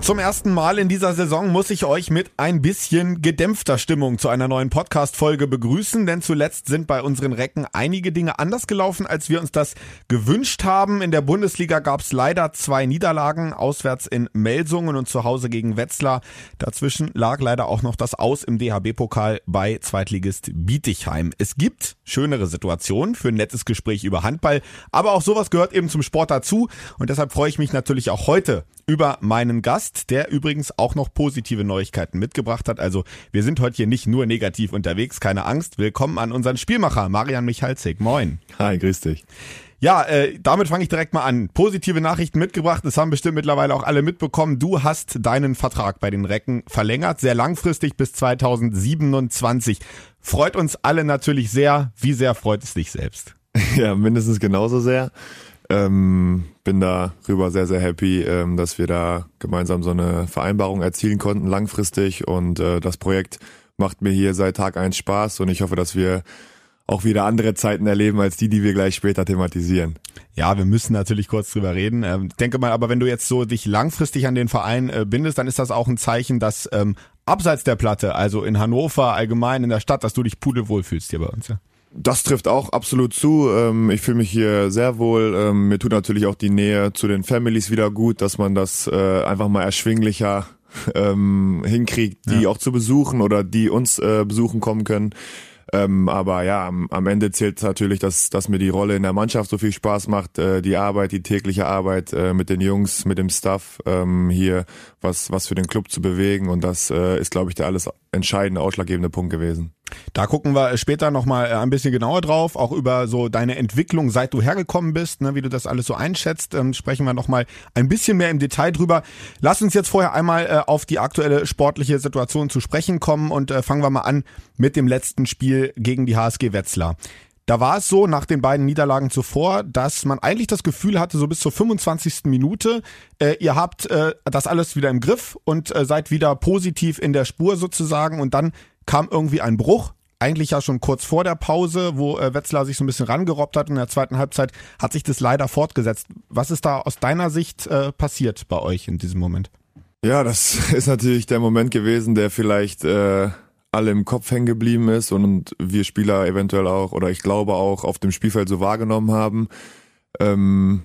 Zum ersten Mal in dieser Saison muss ich euch mit ein bisschen gedämpfter Stimmung zu einer neuen Podcast-Folge begrüßen, denn zuletzt sind bei unseren Recken einige Dinge anders gelaufen, als wir uns das gewünscht haben. In der Bundesliga gab es leider zwei Niederlagen, auswärts in Melsungen und zu Hause gegen Wetzlar. Dazwischen lag leider auch noch das Aus im DHB-Pokal bei Zweitligist Bietigheim. Es gibt schönere Situationen für ein nettes Gespräch über Handball, aber auch sowas gehört eben zum Sport dazu und deshalb freue ich mich natürlich auch heute über meinen Gast, der übrigens auch noch positive Neuigkeiten mitgebracht hat. Also wir sind heute hier nicht nur negativ unterwegs, keine Angst. Willkommen an unseren Spielmacher, Marian Michalzig. Moin. Hi, grüß dich. Ja, äh, damit fange ich direkt mal an. Positive Nachrichten mitgebracht, das haben bestimmt mittlerweile auch alle mitbekommen. Du hast deinen Vertrag bei den Recken verlängert, sehr langfristig bis 2027. Freut uns alle natürlich sehr. Wie sehr freut es dich selbst? Ja, mindestens genauso sehr. Ähm, bin darüber sehr, sehr happy, ähm, dass wir da gemeinsam so eine Vereinbarung erzielen konnten, langfristig. Und äh, das Projekt macht mir hier seit Tag eins Spaß und ich hoffe, dass wir auch wieder andere Zeiten erleben als die, die wir gleich später thematisieren. Ja, wir müssen natürlich kurz drüber reden. Ähm, denke mal, aber wenn du jetzt so dich langfristig an den Verein äh, bindest, dann ist das auch ein Zeichen, dass ähm, abseits der Platte, also in Hannover allgemein in der Stadt, dass du dich pudelwohl fühlst hier bei uns. Ja? Das trifft auch absolut zu. Ähm, ich fühle mich hier sehr wohl. Ähm, mir tut natürlich auch die Nähe zu den Families wieder gut, dass man das äh, einfach mal erschwinglicher ähm, hinkriegt, die ja. auch zu besuchen oder die uns äh, besuchen kommen können. Ähm, aber ja, am, am Ende zählt natürlich, dass, dass mir die Rolle in der Mannschaft so viel Spaß macht, äh, die Arbeit, die tägliche Arbeit äh, mit den Jungs, mit dem Staff ähm, hier, was, was für den Club zu bewegen. Und das äh, ist, glaube ich, der alles entscheidende, ausschlaggebende Punkt gewesen. Da gucken wir später nochmal äh, ein bisschen genauer drauf, auch über so deine Entwicklung, seit du hergekommen bist, ne, wie du das alles so einschätzt, ähm, sprechen wir nochmal ein bisschen mehr im Detail drüber. Lass uns jetzt vorher einmal äh, auf die aktuelle sportliche Situation zu sprechen kommen und äh, fangen wir mal an mit dem letzten Spiel gegen die HSG Wetzlar. Da war es so, nach den beiden Niederlagen zuvor, dass man eigentlich das Gefühl hatte, so bis zur 25. Minute, äh, ihr habt äh, das alles wieder im Griff und äh, seid wieder positiv in der Spur sozusagen. Und dann kam irgendwie ein Bruch. Eigentlich ja schon kurz vor der Pause, wo äh, Wetzlar sich so ein bisschen rangerobbt hat. In der zweiten Halbzeit hat sich das leider fortgesetzt. Was ist da aus deiner Sicht äh, passiert bei euch in diesem Moment? Ja, das ist natürlich der Moment gewesen, der vielleicht äh, alle im Kopf hängen geblieben ist und wir Spieler eventuell auch oder ich glaube auch auf dem Spielfeld so wahrgenommen haben. Ähm,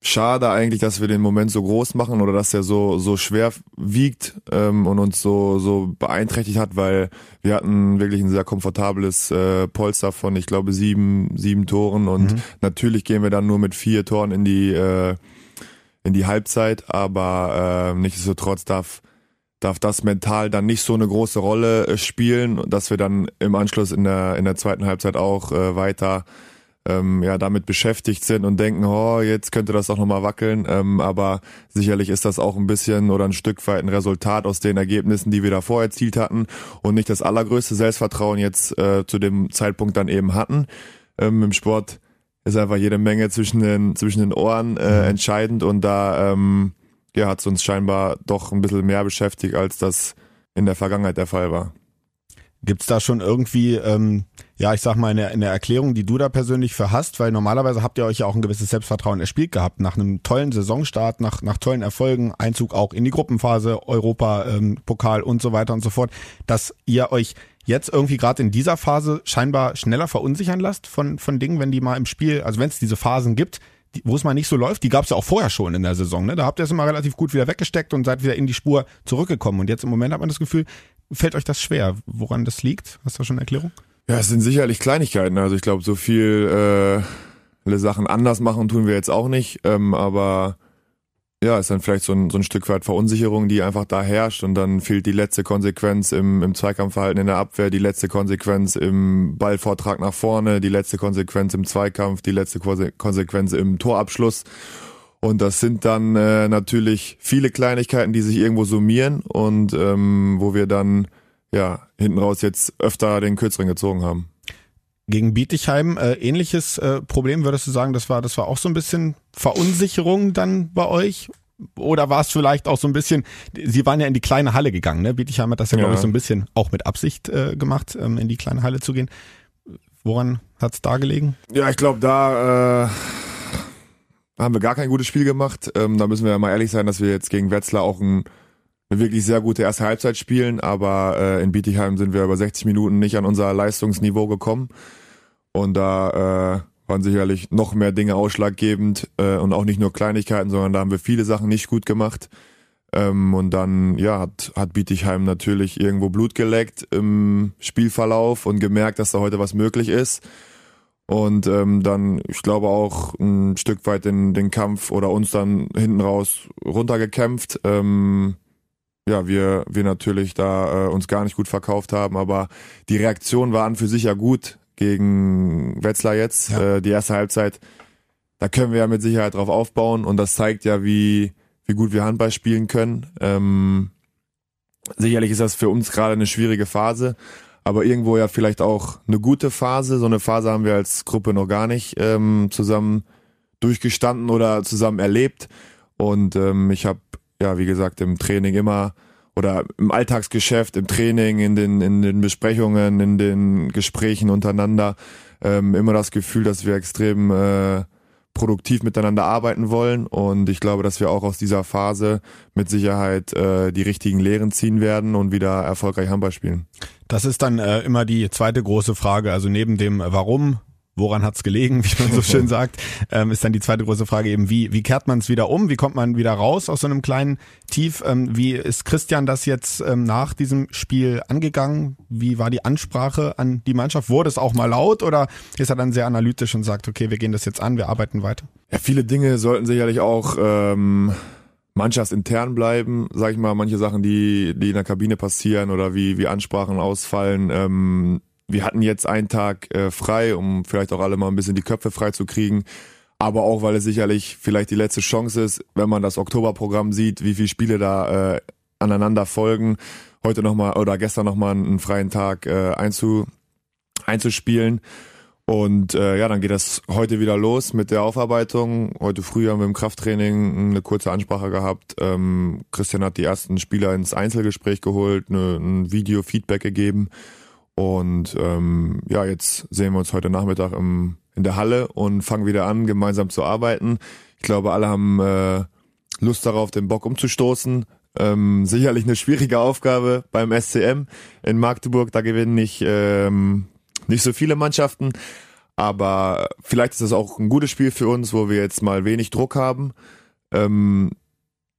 schade eigentlich, dass wir den Moment so groß machen oder dass er so so schwer wiegt ähm, und uns so so beeinträchtigt hat, weil wir hatten wirklich ein sehr komfortables äh, Polster von ich glaube sieben sieben Toren und mhm. natürlich gehen wir dann nur mit vier Toren in die äh, in die Halbzeit, aber äh, nichtsdestotrotz darf darf das mental dann nicht so eine große Rolle äh, spielen, dass wir dann im Anschluss in der in der zweiten Halbzeit auch äh, weiter ähm, ja damit beschäftigt sind und denken, oh, jetzt könnte das auch nochmal wackeln. Ähm, aber sicherlich ist das auch ein bisschen oder ein Stück weit ein Resultat aus den Ergebnissen, die wir davor erzielt hatten und nicht das allergrößte Selbstvertrauen jetzt äh, zu dem Zeitpunkt dann eben hatten. Ähm, Im Sport ist einfach jede Menge zwischen den zwischen den Ohren äh, mhm. entscheidend und da ähm, ja, hat es uns scheinbar doch ein bisschen mehr beschäftigt, als das in der Vergangenheit der Fall war. Gibt's da schon irgendwie, ähm, ja, ich sag mal, eine, eine Erklärung, die du da persönlich für hast? Weil normalerweise habt ihr euch ja auch ein gewisses Selbstvertrauen erspielt gehabt, nach einem tollen Saisonstart, nach, nach tollen Erfolgen, Einzug auch in die Gruppenphase, Europa, ähm, Pokal und so weiter und so fort, dass ihr euch jetzt irgendwie gerade in dieser Phase scheinbar schneller verunsichern lasst von, von Dingen, wenn die mal im Spiel, also wenn es diese Phasen gibt, die, wo es mal nicht so läuft, die gab es ja auch vorher schon in der Saison. Ne? Da habt ihr es immer relativ gut wieder weggesteckt und seid wieder in die Spur zurückgekommen. Und jetzt im Moment hat man das Gefühl, fällt euch das schwer. Woran das liegt? Hast du schon eine Erklärung? Ja, es sind sicherlich Kleinigkeiten. Also ich glaube, so viel äh, Sachen anders machen tun wir jetzt auch nicht. Ähm, aber ja, ist dann vielleicht so ein, so ein Stück weit Verunsicherung, die einfach da herrscht und dann fehlt die letzte Konsequenz im, im Zweikampfverhalten in der Abwehr, die letzte Konsequenz im Ballvortrag nach vorne, die letzte Konsequenz im Zweikampf, die letzte Konsequenz im Torabschluss. Und das sind dann äh, natürlich viele Kleinigkeiten, die sich irgendwo summieren und ähm, wo wir dann ja hinten raus jetzt öfter den Kürzeren gezogen haben gegen Bietigheim äh, ähnliches äh, Problem, würdest du sagen, das war, das war auch so ein bisschen Verunsicherung dann bei euch? Oder war es vielleicht auch so ein bisschen, sie waren ja in die kleine Halle gegangen, ne? Bietigheim hat das ja, ja. glaube ich, so ein bisschen auch mit Absicht äh, gemacht, ähm, in die kleine Halle zu gehen. Woran hat es da gelegen? Ja, ich glaube, da äh, haben wir gar kein gutes Spiel gemacht. Ähm, da müssen wir ja mal ehrlich sein, dass wir jetzt gegen Wetzlar auch ein, eine wirklich sehr gute erste Halbzeit spielen, aber äh, in Bietigheim sind wir über 60 Minuten nicht an unser Leistungsniveau gekommen. Und da äh, waren sicherlich noch mehr Dinge ausschlaggebend äh, und auch nicht nur Kleinigkeiten, sondern da haben wir viele Sachen nicht gut gemacht. Ähm, und dann ja, hat, hat Bietigheim natürlich irgendwo Blut geleckt im Spielverlauf und gemerkt, dass da heute was möglich ist. Und ähm, dann, ich glaube, auch ein Stück weit den, den Kampf oder uns dann hinten raus runtergekämpft. Ähm, ja, wir, wir natürlich da äh, uns gar nicht gut verkauft haben, aber die Reaktion war an für sich ja gut gegen Wetzlar jetzt. Ja. Äh, die erste Halbzeit, da können wir ja mit Sicherheit drauf aufbauen und das zeigt ja, wie, wie gut wir Handball spielen können. Ähm, sicherlich ist das für uns gerade eine schwierige Phase, aber irgendwo ja vielleicht auch eine gute Phase. So eine Phase haben wir als Gruppe noch gar nicht ähm, zusammen durchgestanden oder zusammen erlebt. Und ähm, ich habe, ja, wie gesagt, im Training immer oder im Alltagsgeschäft, im Training, in den, in den Besprechungen, in den Gesprächen untereinander ähm, immer das Gefühl, dass wir extrem äh, produktiv miteinander arbeiten wollen. Und ich glaube, dass wir auch aus dieser Phase mit Sicherheit äh, die richtigen Lehren ziehen werden und wieder erfolgreich Handball spielen. Das ist dann äh, immer die zweite große Frage. Also neben dem Warum woran hat's gelegen, wie man so schön sagt, ähm, ist dann die zweite große Frage eben, wie, wie kehrt man es wieder um, wie kommt man wieder raus aus so einem kleinen Tief, ähm, wie ist Christian das jetzt ähm, nach diesem Spiel angegangen, wie war die Ansprache an die Mannschaft, wurde es auch mal laut oder ist er dann sehr analytisch und sagt, okay, wir gehen das jetzt an, wir arbeiten weiter? Ja, viele Dinge sollten sicherlich auch ähm, mannschaftsintern bleiben, sag ich mal, manche Sachen, die, die in der Kabine passieren oder wie, wie Ansprachen ausfallen, ähm, wir hatten jetzt einen Tag äh, frei, um vielleicht auch alle mal ein bisschen die Köpfe frei zu kriegen. Aber auch, weil es sicherlich vielleicht die letzte Chance ist, wenn man das Oktoberprogramm sieht, wie viele Spiele da äh, aneinander folgen. Heute nochmal oder gestern nochmal einen freien Tag äh, einzu, einzuspielen. Und äh, ja, dann geht das heute wieder los mit der Aufarbeitung. Heute früh haben wir im Krafttraining eine kurze Ansprache gehabt. Ähm, Christian hat die ersten Spieler ins Einzelgespräch geholt, eine, ein Video-Feedback gegeben. Und ähm, ja, jetzt sehen wir uns heute Nachmittag im, in der Halle und fangen wieder an, gemeinsam zu arbeiten. Ich glaube, alle haben äh, Lust darauf, den Bock umzustoßen. Ähm, sicherlich eine schwierige Aufgabe beim SCM in Magdeburg. Da gewinnen nicht, ähm, nicht so viele Mannschaften. Aber vielleicht ist das auch ein gutes Spiel für uns, wo wir jetzt mal wenig Druck haben. Ähm,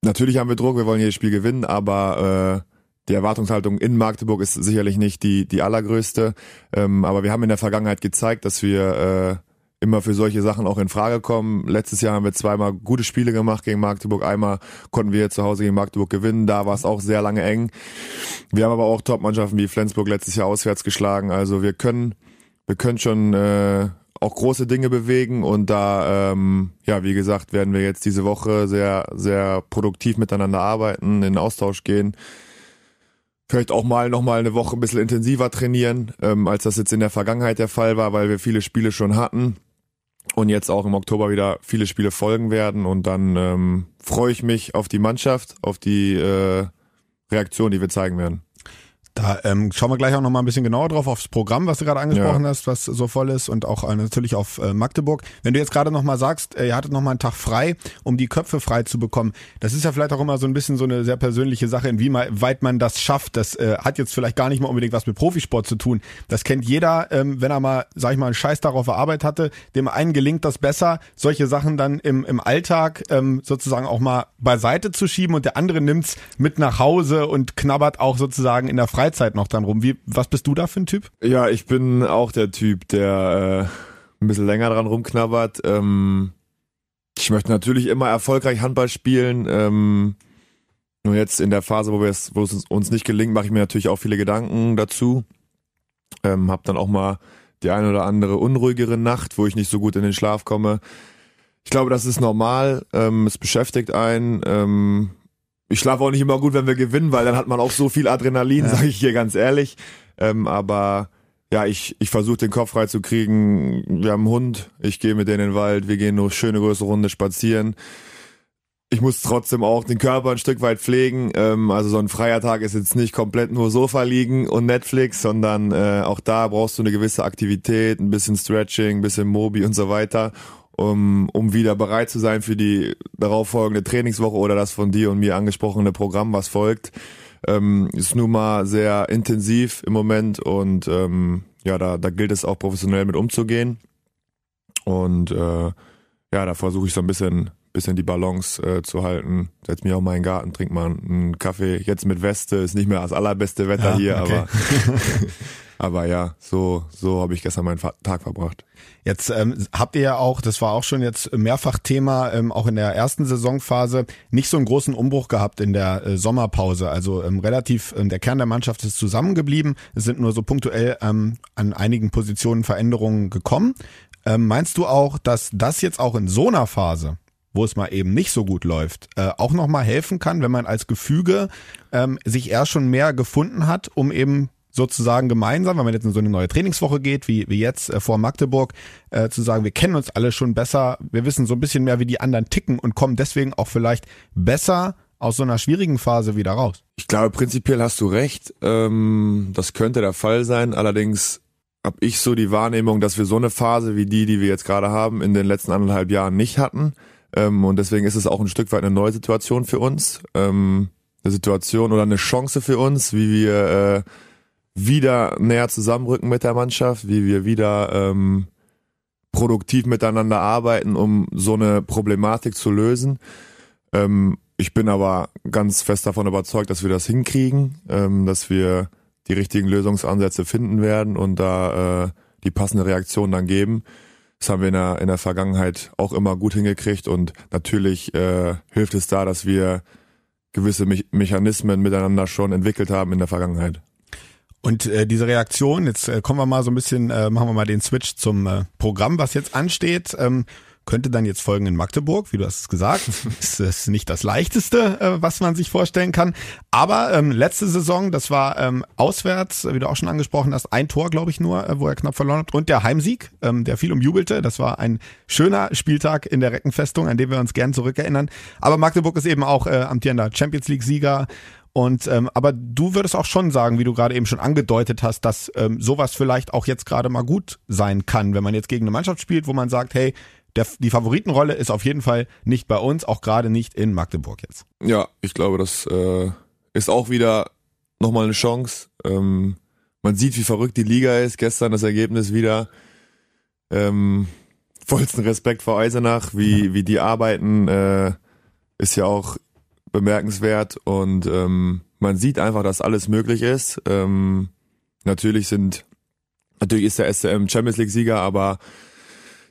natürlich haben wir Druck, wir wollen jedes Spiel gewinnen, aber äh, die Erwartungshaltung in Magdeburg ist sicherlich nicht die, die allergrößte. Ähm, aber wir haben in der Vergangenheit gezeigt, dass wir äh, immer für solche Sachen auch in Frage kommen. Letztes Jahr haben wir zweimal gute Spiele gemacht gegen Magdeburg. Einmal konnten wir zu Hause gegen Magdeburg gewinnen. Da war es auch sehr lange eng. Wir haben aber auch Top-Mannschaften wie Flensburg letztes Jahr auswärts geschlagen. Also wir können, wir können schon äh, auch große Dinge bewegen und da, ähm, ja, wie gesagt, werden wir jetzt diese Woche sehr, sehr produktiv miteinander arbeiten, in Austausch gehen vielleicht auch mal noch mal eine Woche ein bisschen intensiver trainieren, ähm, als das jetzt in der Vergangenheit der Fall war, weil wir viele Spiele schon hatten und jetzt auch im Oktober wieder viele Spiele folgen werden und dann ähm, freue ich mich auf die Mannschaft, auf die äh, Reaktion, die wir zeigen werden. Da ähm, schauen wir gleich auch noch mal ein bisschen genauer drauf aufs Programm, was du gerade angesprochen ja. hast, was so voll ist und auch äh, natürlich auf äh, Magdeburg. Wenn du jetzt gerade noch mal sagst, äh, ihr hattet noch mal einen Tag frei, um die Köpfe frei zu bekommen, das ist ja vielleicht auch immer so ein bisschen so eine sehr persönliche Sache, inwieweit man das schafft. Das äh, hat jetzt vielleicht gar nicht mal unbedingt was mit Profisport zu tun. Das kennt jeder, ähm, wenn er mal, sag ich mal, einen Scheiß darauf erarbeitet hatte. Dem einen gelingt das besser, solche Sachen dann im, im Alltag ähm, sozusagen auch mal beiseite zu schieben und der andere nimmt's mit nach Hause und knabbert auch sozusagen in der Freizeit Freizeit noch dann rum. Wie, was bist du da für ein Typ? Ja, ich bin auch der Typ, der äh, ein bisschen länger dran rumknabbert. Ähm, ich möchte natürlich immer erfolgreich Handball spielen. Ähm, nur jetzt in der Phase, wo, wo es uns nicht gelingt, mache ich mir natürlich auch viele Gedanken dazu. Ähm, hab dann auch mal die eine oder andere unruhigere Nacht, wo ich nicht so gut in den Schlaf komme. Ich glaube, das ist normal. Ähm, es beschäftigt einen. Ähm, ich schlafe auch nicht immer gut, wenn wir gewinnen, weil dann hat man auch so viel Adrenalin, ja. sage ich hier ganz ehrlich. Ähm, aber ja, ich, ich versuche den Kopf frei zu kriegen. Wir haben einen Hund, ich gehe mit denen in den Wald, wir gehen eine schöne große Runde spazieren. ich muss trotzdem auch den Körper ein Stück weit pflegen. Ähm, also so ein freier Tag ist jetzt nicht komplett nur Sofa liegen und Netflix, sondern äh, auch da brauchst du eine gewisse Aktivität, ein bisschen Stretching, ein bisschen Mobi und so weiter, um, um wieder bereit zu sein für die darauffolgende Trainingswoche oder das von dir und mir angesprochene Programm, was folgt. Ähm, ist nun mal sehr intensiv im Moment und ähm, ja, da, da gilt es auch professionell mit umzugehen. Und äh, ja, da versuche ich so ein bisschen bisschen die Balance äh, zu halten. Setz mich auch mal in den Garten, trink mal einen Kaffee. Jetzt mit Weste ist nicht mehr das allerbeste Wetter ja, hier, okay. aber aber ja, so so habe ich gestern meinen Tag verbracht. Jetzt ähm, habt ihr ja auch, das war auch schon jetzt mehrfach Thema, ähm, auch in der ersten Saisonphase, nicht so einen großen Umbruch gehabt in der äh, Sommerpause. Also ähm, relativ, ähm, der Kern der Mannschaft ist zusammengeblieben. Es sind nur so punktuell ähm, an einigen Positionen Veränderungen gekommen. Ähm, meinst du auch, dass das jetzt auch in so einer Phase, wo es mal eben nicht so gut läuft, äh, auch nochmal helfen kann, wenn man als Gefüge ähm, sich eher schon mehr gefunden hat, um eben sozusagen gemeinsam, wenn man jetzt in so eine neue Trainingswoche geht, wie, wie jetzt äh, vor Magdeburg, äh, zu sagen, wir kennen uns alle schon besser, wir wissen so ein bisschen mehr, wie die anderen ticken und kommen deswegen auch vielleicht besser aus so einer schwierigen Phase wieder raus. Ich glaube, prinzipiell hast du recht. Ähm, das könnte der Fall sein. Allerdings habe ich so die Wahrnehmung, dass wir so eine Phase wie die, die wir jetzt gerade haben, in den letzten anderthalb Jahren nicht hatten. Ähm, und deswegen ist es auch ein Stück weit eine neue Situation für uns. Ähm, eine Situation oder eine Chance für uns, wie wir äh, wieder näher zusammenrücken mit der Mannschaft, wie wir wieder ähm, produktiv miteinander arbeiten, um so eine Problematik zu lösen. Ähm, ich bin aber ganz fest davon überzeugt, dass wir das hinkriegen, ähm, dass wir die richtigen Lösungsansätze finden werden und da äh, die passende Reaktion dann geben. Das haben wir in der, in der Vergangenheit auch immer gut hingekriegt und natürlich äh, hilft es da, dass wir gewisse Me Mechanismen miteinander schon entwickelt haben in der Vergangenheit. Und äh, diese Reaktion, jetzt äh, kommen wir mal so ein bisschen, äh, machen wir mal den Switch zum äh, Programm, was jetzt ansteht. Ähm, könnte dann jetzt folgen in Magdeburg, wie du hast es gesagt. ist, ist nicht das leichteste, äh, was man sich vorstellen kann. Aber ähm, letzte Saison, das war ähm, auswärts, wie du auch schon angesprochen hast, ein Tor, glaube ich, nur, äh, wo er knapp verloren hat. Und der Heimsieg, ähm, der viel umjubelte. Das war ein schöner Spieltag in der Reckenfestung, an dem wir uns gern zurückerinnern. Aber Magdeburg ist eben auch äh, amtierender Champions League-Sieger. Und ähm, aber du würdest auch schon sagen, wie du gerade eben schon angedeutet hast, dass ähm, sowas vielleicht auch jetzt gerade mal gut sein kann, wenn man jetzt gegen eine Mannschaft spielt, wo man sagt, hey, der, die Favoritenrolle ist auf jeden Fall nicht bei uns, auch gerade nicht in Magdeburg jetzt. Ja, ich glaube, das äh, ist auch wieder nochmal eine Chance. Ähm, man sieht, wie verrückt die Liga ist. Gestern das Ergebnis wieder. Ähm, vollsten Respekt vor Eisenach, wie, wie die arbeiten, äh, ist ja auch bemerkenswert und ähm, man sieht einfach, dass alles möglich ist. Ähm, natürlich sind, natürlich ist der SCM Champions League Sieger, aber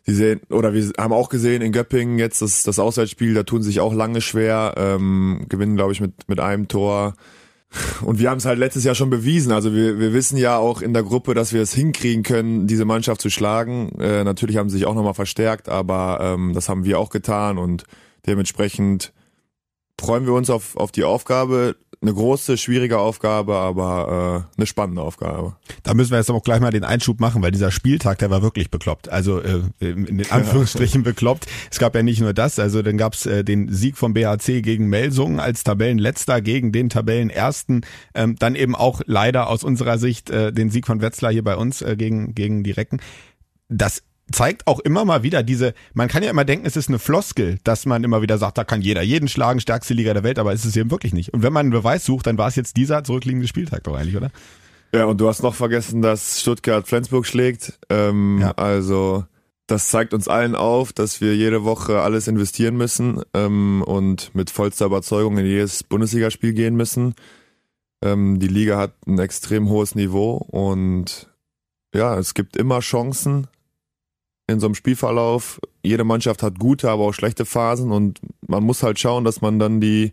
die sehen, oder wir haben auch gesehen in Göppingen jetzt das, das Auswärtsspiel, da tun sich auch lange schwer, ähm, gewinnen, glaube ich, mit, mit einem Tor. Und wir haben es halt letztes Jahr schon bewiesen. Also wir, wir wissen ja auch in der Gruppe, dass wir es hinkriegen können, diese Mannschaft zu schlagen. Äh, natürlich haben sie sich auch nochmal verstärkt, aber ähm, das haben wir auch getan und dementsprechend freuen wir uns auf, auf die Aufgabe eine große, schwierige Aufgabe, aber äh, eine spannende Aufgabe. Da müssen wir jetzt aber auch gleich mal den Einschub machen, weil dieser Spieltag, der war wirklich bekloppt. Also äh, in den Anführungsstrichen bekloppt. Es gab ja nicht nur das, also dann gab's äh, den Sieg vom BHC gegen Melsungen als Tabellenletzter gegen den Tabellenersten. Ähm, dann eben auch leider aus unserer Sicht äh, den Sieg von Wetzlar hier bei uns äh, gegen, gegen die Recken. Das zeigt auch immer mal wieder diese, man kann ja immer denken, es ist eine Floskel, dass man immer wieder sagt, da kann jeder jeden schlagen, stärkste Liga der Welt, aber ist es eben wirklich nicht. Und wenn man einen Beweis sucht, dann war es jetzt dieser zurückliegende Spieltag doch eigentlich, oder? Ja, und du hast noch vergessen, dass Stuttgart Flensburg schlägt. Ähm, ja. Also das zeigt uns allen auf, dass wir jede Woche alles investieren müssen ähm, und mit vollster Überzeugung in jedes Bundesligaspiel gehen müssen. Ähm, die Liga hat ein extrem hohes Niveau und ja, es gibt immer Chancen, in so einem Spielverlauf. Jede Mannschaft hat gute, aber auch schlechte Phasen und man muss halt schauen, dass man dann die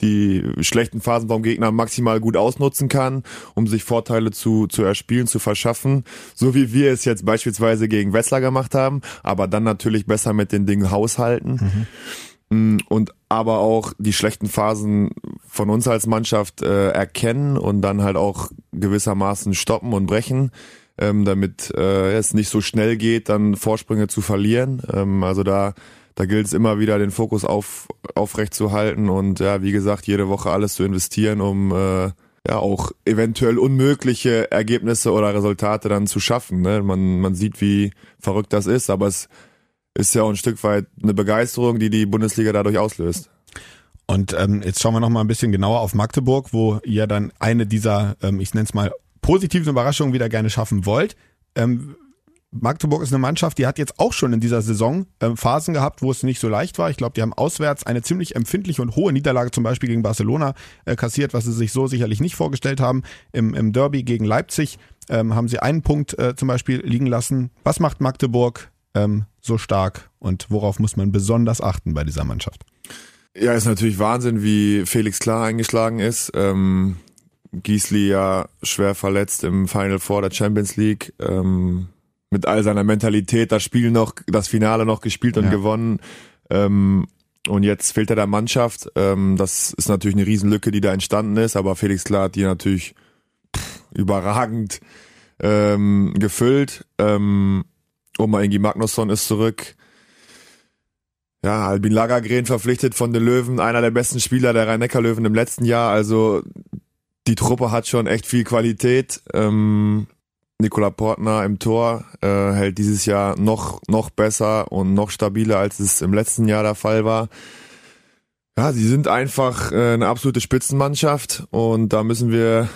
die schlechten Phasen vom Gegner maximal gut ausnutzen kann, um sich Vorteile zu, zu erspielen, zu verschaffen. So wie wir es jetzt beispielsweise gegen Wetzlar gemacht haben, aber dann natürlich besser mit den Dingen haushalten. Mhm. Mm, und aber auch die schlechten Phasen von uns als Mannschaft äh, erkennen und dann halt auch gewissermaßen stoppen und brechen ähm, damit äh, es nicht so schnell geht, dann Vorsprünge zu verlieren. Ähm, also da da gilt es immer wieder, den Fokus auf, aufrecht zu halten und ja, wie gesagt, jede Woche alles zu investieren, um äh, ja auch eventuell unmögliche Ergebnisse oder Resultate dann zu schaffen. Ne? Man, man sieht, wie verrückt das ist, aber es ist ja auch ein Stück weit eine Begeisterung, die die Bundesliga dadurch auslöst. Und ähm, jetzt schauen wir noch mal ein bisschen genauer auf Magdeburg, wo ihr dann eine dieser, ähm, ich nenne es mal, positiven Überraschungen wieder gerne schaffen wollt. Ähm, Magdeburg ist eine Mannschaft, die hat jetzt auch schon in dieser Saison ähm, Phasen gehabt, wo es nicht so leicht war. Ich glaube, die haben auswärts eine ziemlich empfindliche und hohe Niederlage zum Beispiel gegen Barcelona äh, kassiert, was sie sich so sicherlich nicht vorgestellt haben. Im, im Derby gegen Leipzig ähm, haben sie einen Punkt äh, zum Beispiel liegen lassen. Was macht Magdeburg ähm, so stark und worauf muss man besonders achten bei dieser Mannschaft? Ja, ist natürlich Wahnsinn, wie Felix Klar eingeschlagen ist. Ähm, Giesli ja schwer verletzt im Final Four der Champions League. Ähm, mit all seiner Mentalität das Spiel noch, das Finale noch gespielt und ja. gewonnen. Ähm, und jetzt fehlt er der Mannschaft. Ähm, das ist natürlich eine Riesenlücke, die da entstanden ist, aber Felix Klar hat die natürlich pff, überragend ähm, gefüllt. Ähm, Oma Ingi Magnusson ist zurück. Ja, Albin Lagergren verpflichtet von den Löwen, einer der besten Spieler der Rhein-Neckar-Löwen im letzten Jahr. Also die Truppe hat schon echt viel Qualität. Ähm, Nikola Portner im Tor äh, hält dieses Jahr noch, noch besser und noch stabiler, als es im letzten Jahr der Fall war. Ja, sie sind einfach äh, eine absolute Spitzenmannschaft und da müssen wir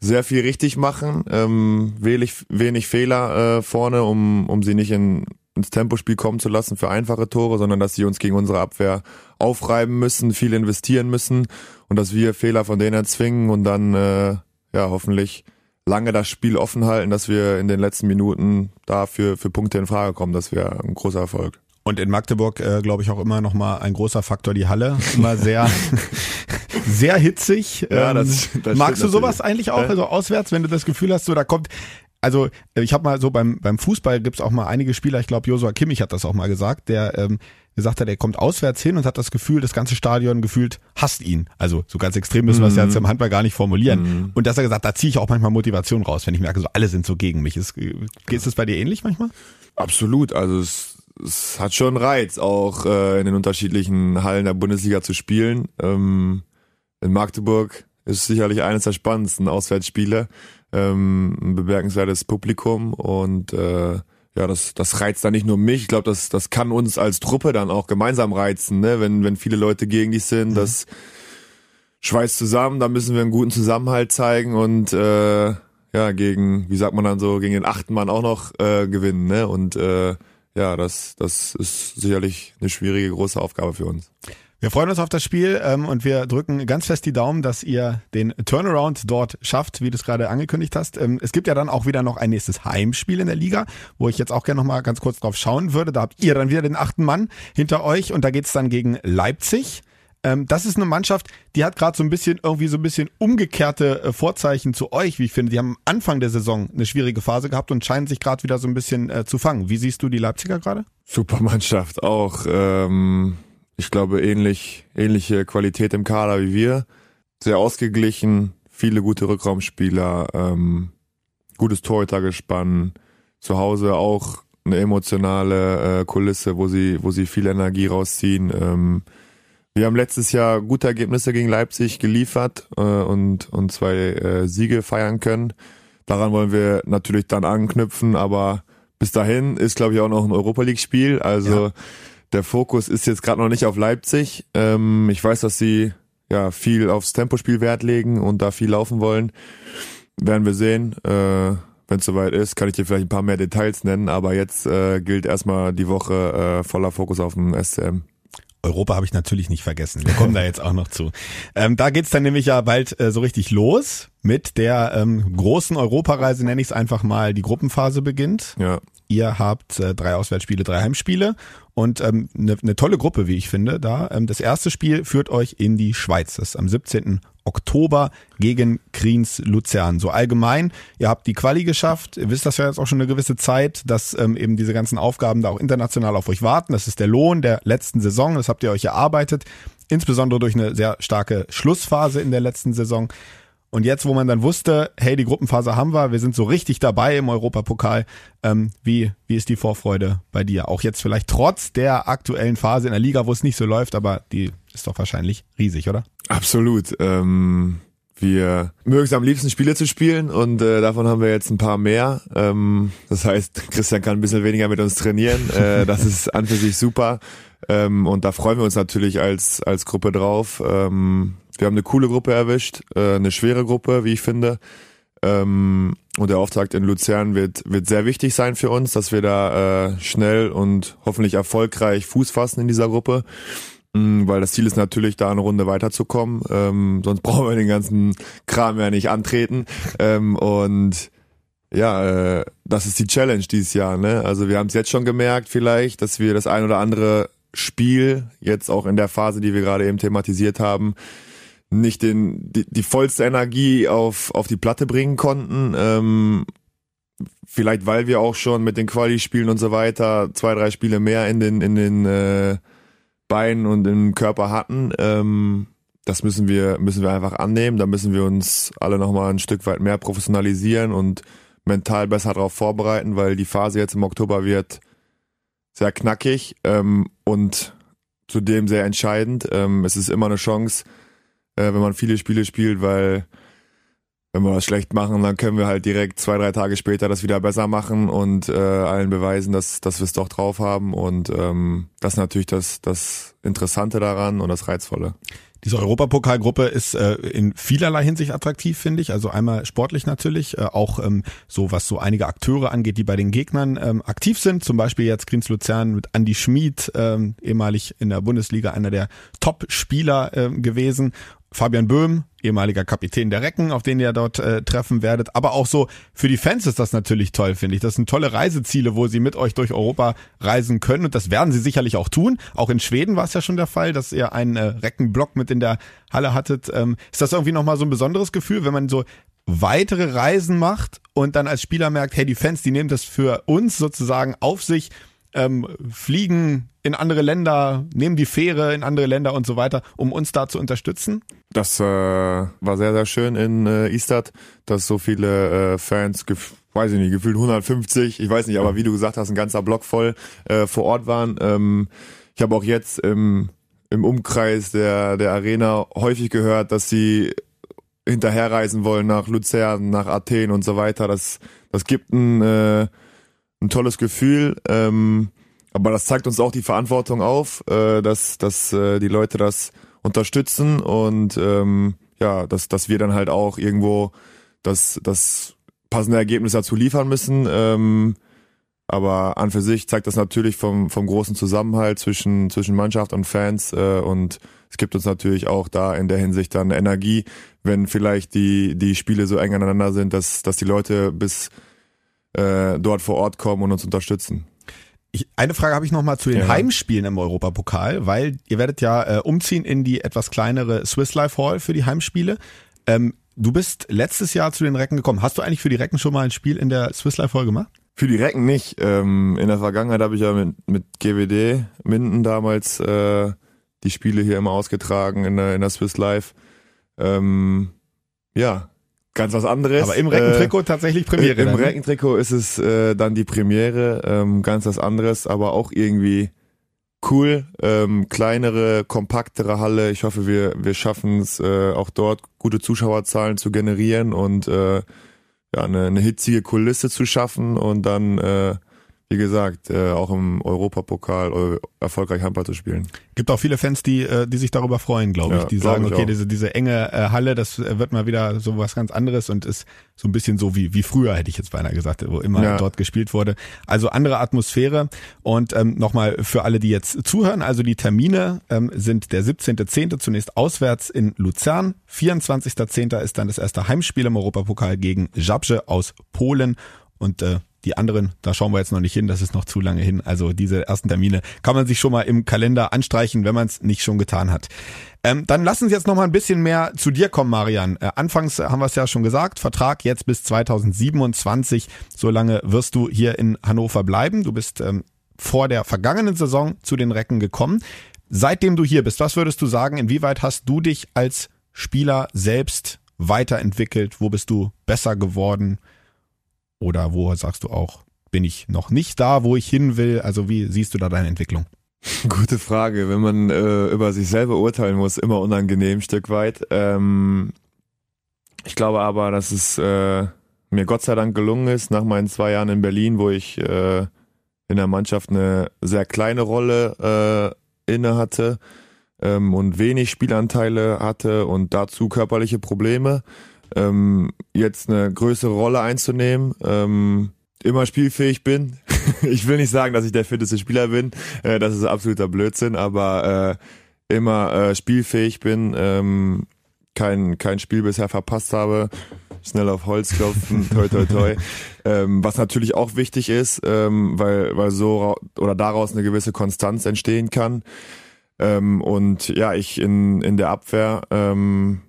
sehr viel richtig machen, ähm, wenig, wenig Fehler äh, vorne, um, um sie nicht in, ins Tempospiel kommen zu lassen für einfache Tore, sondern dass sie uns gegen unsere Abwehr aufreiben müssen, viel investieren müssen und dass wir Fehler von denen erzwingen und dann äh, ja hoffentlich lange das Spiel offen halten, dass wir in den letzten Minuten dafür für Punkte in Frage kommen. Das wäre ein großer Erfolg. Und in Magdeburg, äh, glaube ich, auch immer noch mal ein großer Faktor die Halle. Immer sehr, sehr hitzig. Ja, das, ähm, das Magst du sowas natürlich. eigentlich auch? Also auswärts, wenn du das Gefühl hast, so da kommt, also ich habe mal so beim beim Fußball gibt's auch mal einige Spieler, ich glaube Josua Kimmich hat das auch mal gesagt, der ähm, gesagt hat, er kommt auswärts hin und hat das Gefühl, das ganze Stadion gefühlt hasst ihn. Also so ganz extrem müssen wir es jetzt im Handball gar nicht formulieren. Mhm. Und dass er gesagt, da ziehe ich auch manchmal Motivation raus, wenn ich merke, so alle sind so gegen mich. Ist, ist das bei dir ähnlich manchmal? Absolut. Also es, es hat schon Reiz, auch äh, in den unterschiedlichen Hallen der Bundesliga zu spielen. Ähm, in Magdeburg ist sicherlich eines der spannendsten Auswärtsspiele. Ähm, ein bemerkenswertes Publikum und äh, ja, das, das reizt dann nicht nur mich. Ich glaube, das, das kann uns als Truppe dann auch gemeinsam reizen, ne? wenn, wenn viele Leute gegen dich sind. Mhm. Das schweißt zusammen, da müssen wir einen guten Zusammenhalt zeigen und äh, ja, gegen, wie sagt man dann so, gegen den achten Mann auch noch äh, gewinnen. Ne? Und äh, ja, das, das ist sicherlich eine schwierige, große Aufgabe für uns. Wir freuen uns auf das Spiel ähm, und wir drücken ganz fest die Daumen, dass ihr den Turnaround dort schafft, wie du es gerade angekündigt hast. Ähm, es gibt ja dann auch wieder noch ein nächstes Heimspiel in der Liga, wo ich jetzt auch gerne noch mal ganz kurz drauf schauen würde. Da habt ihr dann wieder den achten Mann hinter euch und da geht's dann gegen Leipzig. Ähm, das ist eine Mannschaft, die hat gerade so ein bisschen irgendwie so ein bisschen umgekehrte äh, Vorzeichen zu euch, wie ich finde. Die haben am Anfang der Saison eine schwierige Phase gehabt und scheinen sich gerade wieder so ein bisschen äh, zu fangen. Wie siehst du die Leipziger gerade? Super Mannschaft auch. Ähm ich glaube, ähnlich, ähnliche Qualität im Kader wie wir. Sehr ausgeglichen, viele gute Rückraumspieler, ähm, gutes Torhütergespann, zu Hause auch eine emotionale äh, Kulisse, wo sie, wo sie viel Energie rausziehen. Ähm, wir haben letztes Jahr gute Ergebnisse gegen Leipzig geliefert äh, und, und zwei äh, Siege feiern können. Daran wollen wir natürlich dann anknüpfen, aber bis dahin ist, glaube ich, auch noch ein Europa League-Spiel. Also ja der Fokus ist jetzt gerade noch nicht auf Leipzig. Ähm, ich weiß, dass sie ja viel aufs Tempospiel Wert legen und da viel laufen wollen. Werden wir sehen. Äh, Wenn es soweit ist, kann ich dir vielleicht ein paar mehr Details nennen, aber jetzt äh, gilt erstmal die Woche äh, voller Fokus auf dem SCM. Europa habe ich natürlich nicht vergessen. Wir kommen da jetzt auch noch zu. Ähm, da geht's dann nämlich ja bald äh, so richtig los mit der ähm, großen Europareise, nenne ich es einfach mal. Die Gruppenphase beginnt. Ja. Ihr habt äh, drei Auswärtsspiele, drei Heimspiele und ähm, eine ne tolle Gruppe, wie ich finde. Da ähm, das erste Spiel führt euch in die Schweiz. Das ist am 17. Oktober gegen Kriens Luzern. So allgemein, ihr habt die Quali geschafft. Ihr wisst das ja jetzt auch schon eine gewisse Zeit, dass ähm, eben diese ganzen Aufgaben da auch international auf euch warten. Das ist der Lohn der letzten Saison. Das habt ihr euch erarbeitet. Insbesondere durch eine sehr starke Schlussphase in der letzten Saison. Und jetzt, wo man dann wusste, hey, die Gruppenphase haben wir, wir sind so richtig dabei im Europapokal, ähm, wie, wie ist die Vorfreude bei dir? Auch jetzt vielleicht trotz der aktuellen Phase in der Liga, wo es nicht so läuft, aber die ist doch wahrscheinlich riesig, oder? Absolut. Ähm, wir mögen es am liebsten Spiele zu spielen und äh, davon haben wir jetzt ein paar mehr. Ähm, das heißt, Christian kann ein bisschen weniger mit uns trainieren. Äh, das ist an für sich super. Ähm, und da freuen wir uns natürlich als, als Gruppe drauf. Ähm, wir haben eine coole Gruppe erwischt, äh, eine schwere Gruppe, wie ich finde. Ähm, und der Auftakt in Luzern wird, wird sehr wichtig sein für uns, dass wir da äh, schnell und hoffentlich erfolgreich Fuß fassen in dieser Gruppe. Mm, weil das Ziel ist natürlich, da eine Runde weiterzukommen. Ähm, sonst brauchen wir den ganzen Kram ja nicht antreten. Ähm, und ja, äh, das ist die Challenge dieses Jahr. Ne? Also wir haben es jetzt schon gemerkt vielleicht, dass wir das ein oder andere Spiel, jetzt auch in der Phase, die wir gerade eben thematisiert haben, nicht den, die, die vollste Energie auf, auf die Platte bringen konnten. Ähm, vielleicht weil wir auch schon mit den Quali-Spielen und so weiter zwei, drei Spiele mehr in den, in den äh, Beinen und im Körper hatten. Ähm, das müssen wir, müssen wir einfach annehmen. Da müssen wir uns alle nochmal ein Stück weit mehr professionalisieren und mental besser darauf vorbereiten, weil die Phase jetzt im Oktober wird sehr knackig ähm, und zudem sehr entscheidend. Ähm, es ist immer eine Chance, äh, wenn man viele Spiele spielt, weil wenn wir was schlecht machen, dann können wir halt direkt zwei, drei Tage später das wieder besser machen und äh, allen beweisen, dass, dass wir es doch drauf haben. Und ähm, das ist natürlich das, das Interessante daran und das Reizvolle. Diese Europapokalgruppe ist äh, in vielerlei Hinsicht attraktiv, finde ich. Also einmal sportlich natürlich, äh, auch ähm, so was so einige Akteure angeht, die bei den Gegnern ähm, aktiv sind. Zum Beispiel jetzt Grins Luzern mit Andy Schmid, ähm, ehemalig in der Bundesliga einer der Top-Spieler äh, gewesen Fabian Böhm, ehemaliger Kapitän der Recken, auf den ihr dort äh, treffen werdet. Aber auch so für die Fans ist das natürlich toll, finde ich. Das sind tolle Reiseziele, wo sie mit euch durch Europa reisen können. Und das werden sie sicherlich auch tun. Auch in Schweden war es ja schon der Fall, dass ihr einen äh, Reckenblock mit in der Halle hattet. Ähm, ist das irgendwie nochmal so ein besonderes Gefühl, wenn man so weitere Reisen macht und dann als Spieler merkt, hey, die Fans, die nehmen das für uns sozusagen auf sich, ähm, fliegen in andere Länder, nehmen die Fähre in andere Länder und so weiter, um uns da zu unterstützen? Das äh, war sehr, sehr schön in äh, Istad, dass so viele äh, Fans, weiß ich nicht, gefühlt 150, ich weiß nicht, aber wie du gesagt hast, ein ganzer Block voll äh, vor Ort waren. Ähm, ich habe auch jetzt im, im Umkreis der, der Arena häufig gehört, dass sie hinterherreisen wollen nach Luzern, nach Athen und so weiter. Das, das gibt ein, äh, ein tolles Gefühl. Ähm, aber das zeigt uns auch die Verantwortung auf, äh, dass, dass äh, die Leute das unterstützen und ähm, ja, dass, dass wir dann halt auch irgendwo das, das passende Ergebnis dazu liefern müssen. Ähm, aber an für sich zeigt das natürlich vom, vom großen Zusammenhalt zwischen, zwischen Mannschaft und Fans äh, und es gibt uns natürlich auch da in der Hinsicht dann Energie, wenn vielleicht die, die Spiele so eng aneinander sind, dass, dass die Leute bis äh, dort vor Ort kommen und uns unterstützen. Ich, eine Frage habe ich noch mal zu den ja. Heimspielen im Europapokal, weil ihr werdet ja äh, umziehen in die etwas kleinere Swiss Life Hall für die Heimspiele. Ähm, du bist letztes Jahr zu den Recken gekommen. Hast du eigentlich für die Recken schon mal ein Spiel in der Swiss Life Hall gemacht? Für die Recken nicht. Ähm, in der Vergangenheit habe ich ja mit, mit GWD Minden damals äh, die Spiele hier immer ausgetragen in der, in der Swiss Life. Ähm, ja, ganz was anderes. Aber im Reckentrikot äh, tatsächlich Premiere. Im ne? Reckentrikot ist es äh, dann die Premiere, ähm, ganz was anderes, aber auch irgendwie cool. Ähm, kleinere, kompaktere Halle. Ich hoffe, wir, wir schaffen es äh, auch dort gute Zuschauerzahlen zu generieren und äh, ja, eine, eine hitzige Kulisse zu schaffen und dann äh, wie gesagt, äh, auch im Europapokal erfolgreich Handball zu spielen. Gibt auch viele Fans, die, äh, die sich darüber freuen, glaube ich. Ja, die sagen, ich okay, diese, diese enge äh, Halle, das äh, wird mal wieder so was ganz anderes und ist so ein bisschen so wie, wie früher, hätte ich jetzt beinahe gesagt, wo immer ja. dort gespielt wurde. Also andere Atmosphäre. Und ähm, nochmal für alle, die jetzt zuhören, also die Termine ähm, sind der 17.10. zunächst auswärts in Luzern. 24.10. ist dann das erste Heimspiel im Europapokal gegen Żabce aus Polen. Und äh, die anderen, da schauen wir jetzt noch nicht hin, das ist noch zu lange hin. Also diese ersten Termine kann man sich schon mal im Kalender anstreichen, wenn man es nicht schon getan hat. Ähm, dann lassen Sie jetzt noch mal ein bisschen mehr zu dir kommen, Marian. Äh, anfangs haben wir es ja schon gesagt, Vertrag jetzt bis 2027. So lange wirst du hier in Hannover bleiben. Du bist ähm, vor der vergangenen Saison zu den Recken gekommen. Seitdem du hier bist, was würdest du sagen, inwieweit hast du dich als Spieler selbst weiterentwickelt? Wo bist du besser geworden? Oder wo sagst du auch, bin ich noch nicht da, wo ich hin will? Also wie siehst du da deine Entwicklung? Gute Frage. Wenn man äh, über sich selber urteilen muss, immer unangenehm, Stück weit. Ähm, ich glaube aber, dass es äh, mir Gott sei Dank gelungen ist, nach meinen zwei Jahren in Berlin, wo ich äh, in der Mannschaft eine sehr kleine Rolle äh, inne hatte ähm, und wenig Spielanteile hatte und dazu körperliche Probleme, ähm, jetzt eine größere Rolle einzunehmen. Ähm, immer spielfähig bin. ich will nicht sagen, dass ich der fitteste Spieler bin, äh, das ist absoluter Blödsinn, aber äh, immer äh, spielfähig bin, ähm, kein, kein Spiel bisher verpasst habe, schnell auf Holz klopfen, toi toi toi. ähm, was natürlich auch wichtig ist, ähm, weil, weil so oder daraus eine gewisse Konstanz entstehen kann. Ähm, und ja, ich in, in der Abwehr ähm,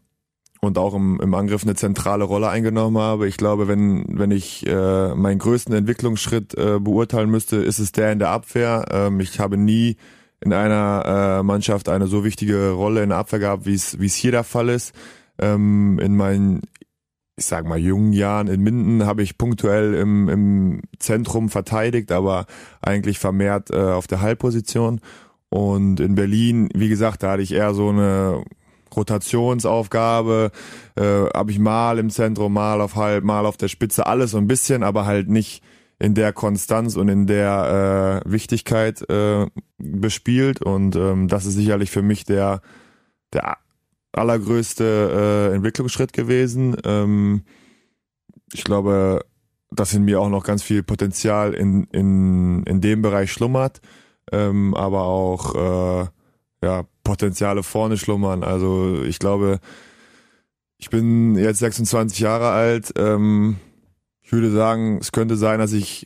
und auch im, im Angriff eine zentrale Rolle eingenommen habe. Ich glaube, wenn, wenn ich äh, meinen größten Entwicklungsschritt äh, beurteilen müsste, ist es der in der Abwehr. Ähm, ich habe nie in einer äh, Mannschaft eine so wichtige Rolle in der Abwehr gehabt, wie es wie es hier der Fall ist. Ähm, in meinen, ich sag mal, jungen Jahren in Minden habe ich punktuell im, im Zentrum verteidigt, aber eigentlich vermehrt äh, auf der Halbposition. Und in Berlin, wie gesagt, da hatte ich eher so eine Rotationsaufgabe, äh, habe ich mal im Zentrum, mal auf halb, mal auf der Spitze, alles so ein bisschen, aber halt nicht in der Konstanz und in der äh, Wichtigkeit äh, bespielt. Und ähm, das ist sicherlich für mich der, der allergrößte äh, Entwicklungsschritt gewesen. Ähm, ich glaube, dass in mir auch noch ganz viel Potenzial in, in, in dem Bereich schlummert, ähm, aber auch äh, ja, Potenziale vorne schlummern. Also ich glaube, ich bin jetzt 26 Jahre alt. Ähm, ich würde sagen, es könnte sein, dass ich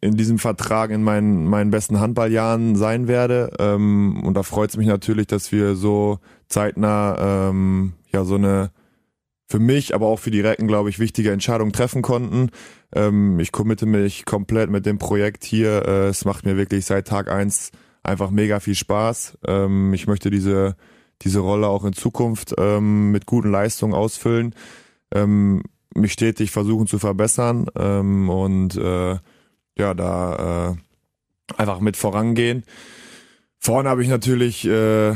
in diesem Vertrag in meinen, meinen besten Handballjahren sein werde. Ähm, und da freut es mich natürlich, dass wir so zeitnah ähm, ja so eine für mich, aber auch für die Recken, glaube ich, wichtige Entscheidung treffen konnten. Ähm, ich committe mich komplett mit dem Projekt hier. Äh, es macht mir wirklich seit Tag eins einfach mega viel Spaß. Ähm, ich möchte diese, diese Rolle auch in Zukunft ähm, mit guten Leistungen ausfüllen, ähm, mich stetig versuchen zu verbessern ähm, und äh, ja, da äh, einfach mit vorangehen. Vorne habe ich natürlich äh,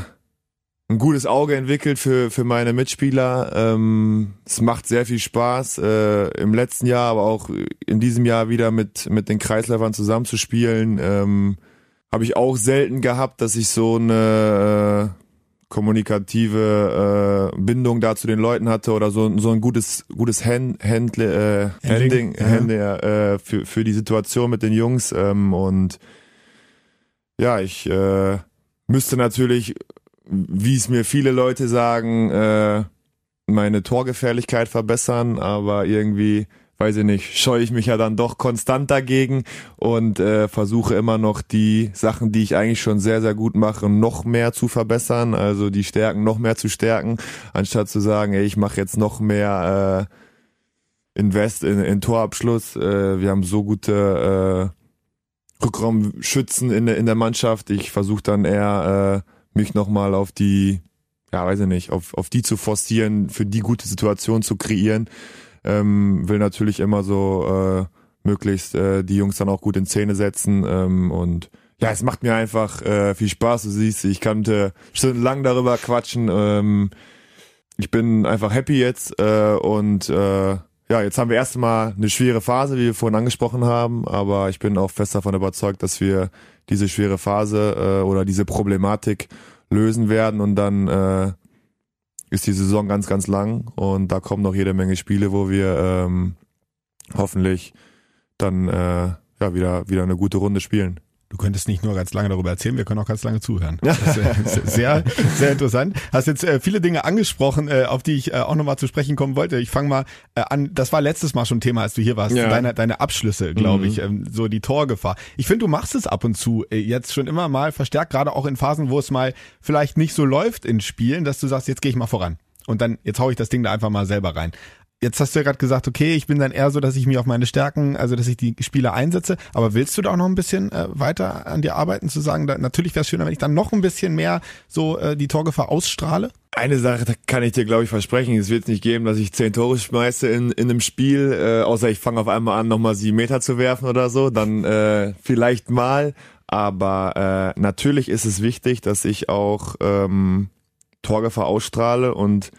ein gutes Auge entwickelt für, für meine Mitspieler. Ähm, es macht sehr viel Spaß, äh, im letzten Jahr, aber auch in diesem Jahr wieder mit, mit den Kreisläufern zusammenzuspielen. Ähm, habe ich auch selten gehabt, dass ich so eine äh, kommunikative äh, Bindung da zu den Leuten hatte oder so, so ein gutes gutes Hand, Hand, äh, Handling, ja. Hand, äh, für, für die Situation mit den Jungs ähm, und ja, ich äh, müsste natürlich, wie es mir viele Leute sagen, äh, meine Torgefährlichkeit verbessern, aber irgendwie weiß ich nicht, scheue ich mich ja dann doch konstant dagegen und äh, versuche immer noch die Sachen, die ich eigentlich schon sehr, sehr gut mache, noch mehr zu verbessern, also die Stärken noch mehr zu stärken, anstatt zu sagen, ey, ich mache jetzt noch mehr äh, Invest in, in Torabschluss. Äh, wir haben so gute äh, Rückraumschützen in, in der Mannschaft. Ich versuche dann eher äh, mich nochmal auf die, ja, weiß ich nicht, auf, auf die zu forcieren, für die gute Situation zu kreieren ähm, will natürlich immer so äh, möglichst äh, die Jungs dann auch gut in Szene setzen ähm, und ja, es macht mir einfach äh, viel Spaß. Du siehst, ich könnte stundenlang darüber quatschen. Ähm, ich bin einfach happy jetzt äh, und äh, ja, jetzt haben wir erstmal eine schwere Phase, wie wir vorhin angesprochen haben, aber ich bin auch fest davon überzeugt, dass wir diese schwere Phase äh, oder diese Problematik lösen werden und dann äh, ist die Saison ganz, ganz lang und da kommen noch jede Menge Spiele, wo wir ähm, hoffentlich dann äh, ja wieder wieder eine gute Runde spielen. Du könntest nicht nur ganz lange darüber erzählen, wir können auch ganz lange zuhören. Das ist sehr, sehr interessant. Hast jetzt äh, viele Dinge angesprochen, äh, auf die ich äh, auch nochmal zu sprechen kommen wollte. Ich fange mal äh, an, das war letztes Mal schon Thema, als du hier warst, ja. deine, deine Abschlüsse, glaube mhm. ich, ähm, so die Torgefahr. Ich finde, du machst es ab und zu äh, jetzt schon immer mal verstärkt, gerade auch in Phasen, wo es mal vielleicht nicht so läuft in Spielen, dass du sagst, jetzt gehe ich mal voran. Und dann, jetzt hau ich das Ding da einfach mal selber rein. Jetzt hast du ja gerade gesagt, okay, ich bin dann eher so, dass ich mich auf meine Stärken, also dass ich die Spieler einsetze. Aber willst du da auch noch ein bisschen äh, weiter an dir arbeiten, zu sagen, da, natürlich wäre es schöner, wenn ich dann noch ein bisschen mehr so äh, die Torgefahr ausstrahle? Eine Sache kann ich dir, glaube ich, versprechen. Es wird nicht geben, dass ich zehn Tore schmeiße in, in einem Spiel, äh, außer ich fange auf einmal an, nochmal sieben Meter zu werfen oder so. Dann äh, vielleicht mal. Aber äh, natürlich ist es wichtig, dass ich auch ähm, Torgefahr ausstrahle und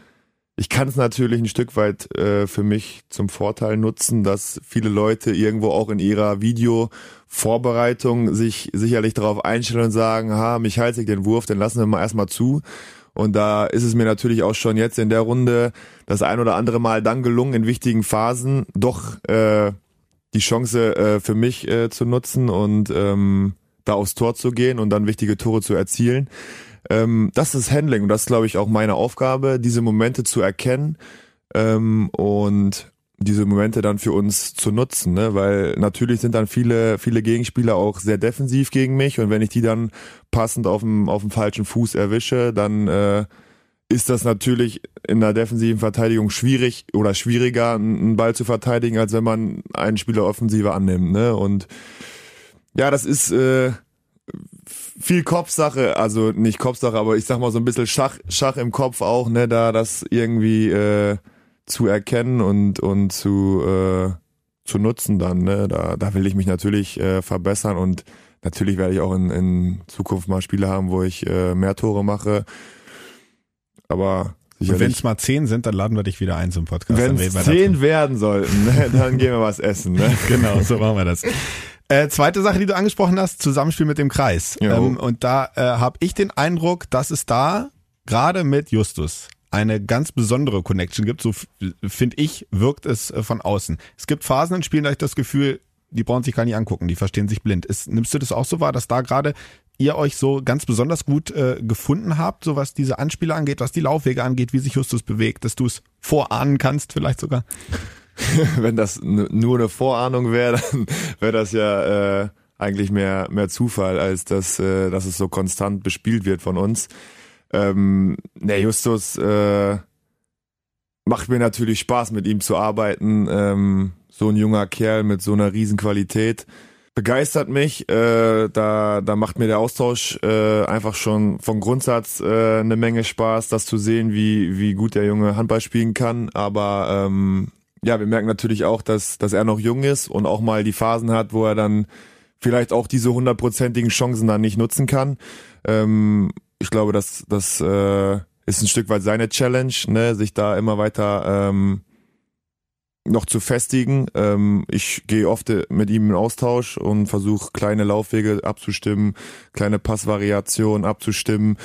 ich kann es natürlich ein Stück weit äh, für mich zum Vorteil nutzen, dass viele Leute irgendwo auch in ihrer Videovorbereitung sich sicherlich darauf einstellen und sagen, ha, mich heilt sich den Wurf, den lassen wir mal erstmal zu. Und da ist es mir natürlich auch schon jetzt in der Runde das ein oder andere Mal dann gelungen, in wichtigen Phasen doch äh, die Chance äh, für mich äh, zu nutzen und ähm, da aufs Tor zu gehen und dann wichtige Tore zu erzielen. Ähm, das ist Handling und das ist, glaube ich, auch meine Aufgabe, diese Momente zu erkennen ähm, und diese Momente dann für uns zu nutzen, ne? weil natürlich sind dann viele, viele Gegenspieler auch sehr defensiv gegen mich und wenn ich die dann passend auf dem, auf dem falschen Fuß erwische, dann äh, ist das natürlich in der defensiven Verteidigung schwierig oder schwieriger, einen Ball zu verteidigen, als wenn man einen Spieler offensiver annimmt. Ne? Und ja, das ist äh, viel Kopfsache, also nicht Kopfsache, aber ich sag mal so ein bisschen Schach, Schach im Kopf auch, ne, da das irgendwie äh, zu erkennen und und zu äh, zu nutzen dann, ne, da da will ich mich natürlich äh, verbessern und natürlich werde ich auch in, in Zukunft mal Spiele haben, wo ich äh, mehr Tore mache, aber wenn es mal zehn sind, dann laden wir dich wieder ein zum Podcast. Wenn es zehn werden sollten, ne, dann gehen wir was essen. Ne? genau, so machen wir das. Äh, zweite Sache, die du angesprochen hast, Zusammenspiel mit dem Kreis. Ähm, und da äh, habe ich den Eindruck, dass es da gerade mit Justus eine ganz besondere Connection gibt. So finde ich, wirkt es äh, von außen. Es gibt Phasen in Spielen, da ich das Gefühl, die brauchen sich gar nicht angucken, die verstehen sich blind. Ist, nimmst du das auch so wahr, dass da gerade ihr euch so ganz besonders gut äh, gefunden habt, so was diese Anspiele angeht, was die Laufwege angeht, wie sich Justus bewegt, dass du es vorahnen kannst vielleicht sogar? wenn das nur eine Vorahnung wäre, dann wäre das ja äh, eigentlich mehr mehr Zufall, als dass, äh, dass es so konstant bespielt wird von uns. Ähm, ne, Justus äh, macht mir natürlich Spaß, mit ihm zu arbeiten. Ähm, so ein junger Kerl mit so einer Riesenqualität begeistert mich. Äh, da, da macht mir der Austausch äh, einfach schon von Grundsatz äh, eine Menge Spaß, das zu sehen, wie, wie gut der Junge Handball spielen kann. Aber ähm, ja, wir merken natürlich auch, dass, dass er noch jung ist und auch mal die Phasen hat, wo er dann vielleicht auch diese hundertprozentigen Chancen dann nicht nutzen kann. Ähm, ich glaube, dass das äh, ist ein Stück weit seine Challenge, ne, sich da immer weiter ähm, noch zu festigen. Ähm, ich gehe oft mit ihm in Austausch und versuche kleine Laufwege abzustimmen, kleine Passvariationen abzustimmen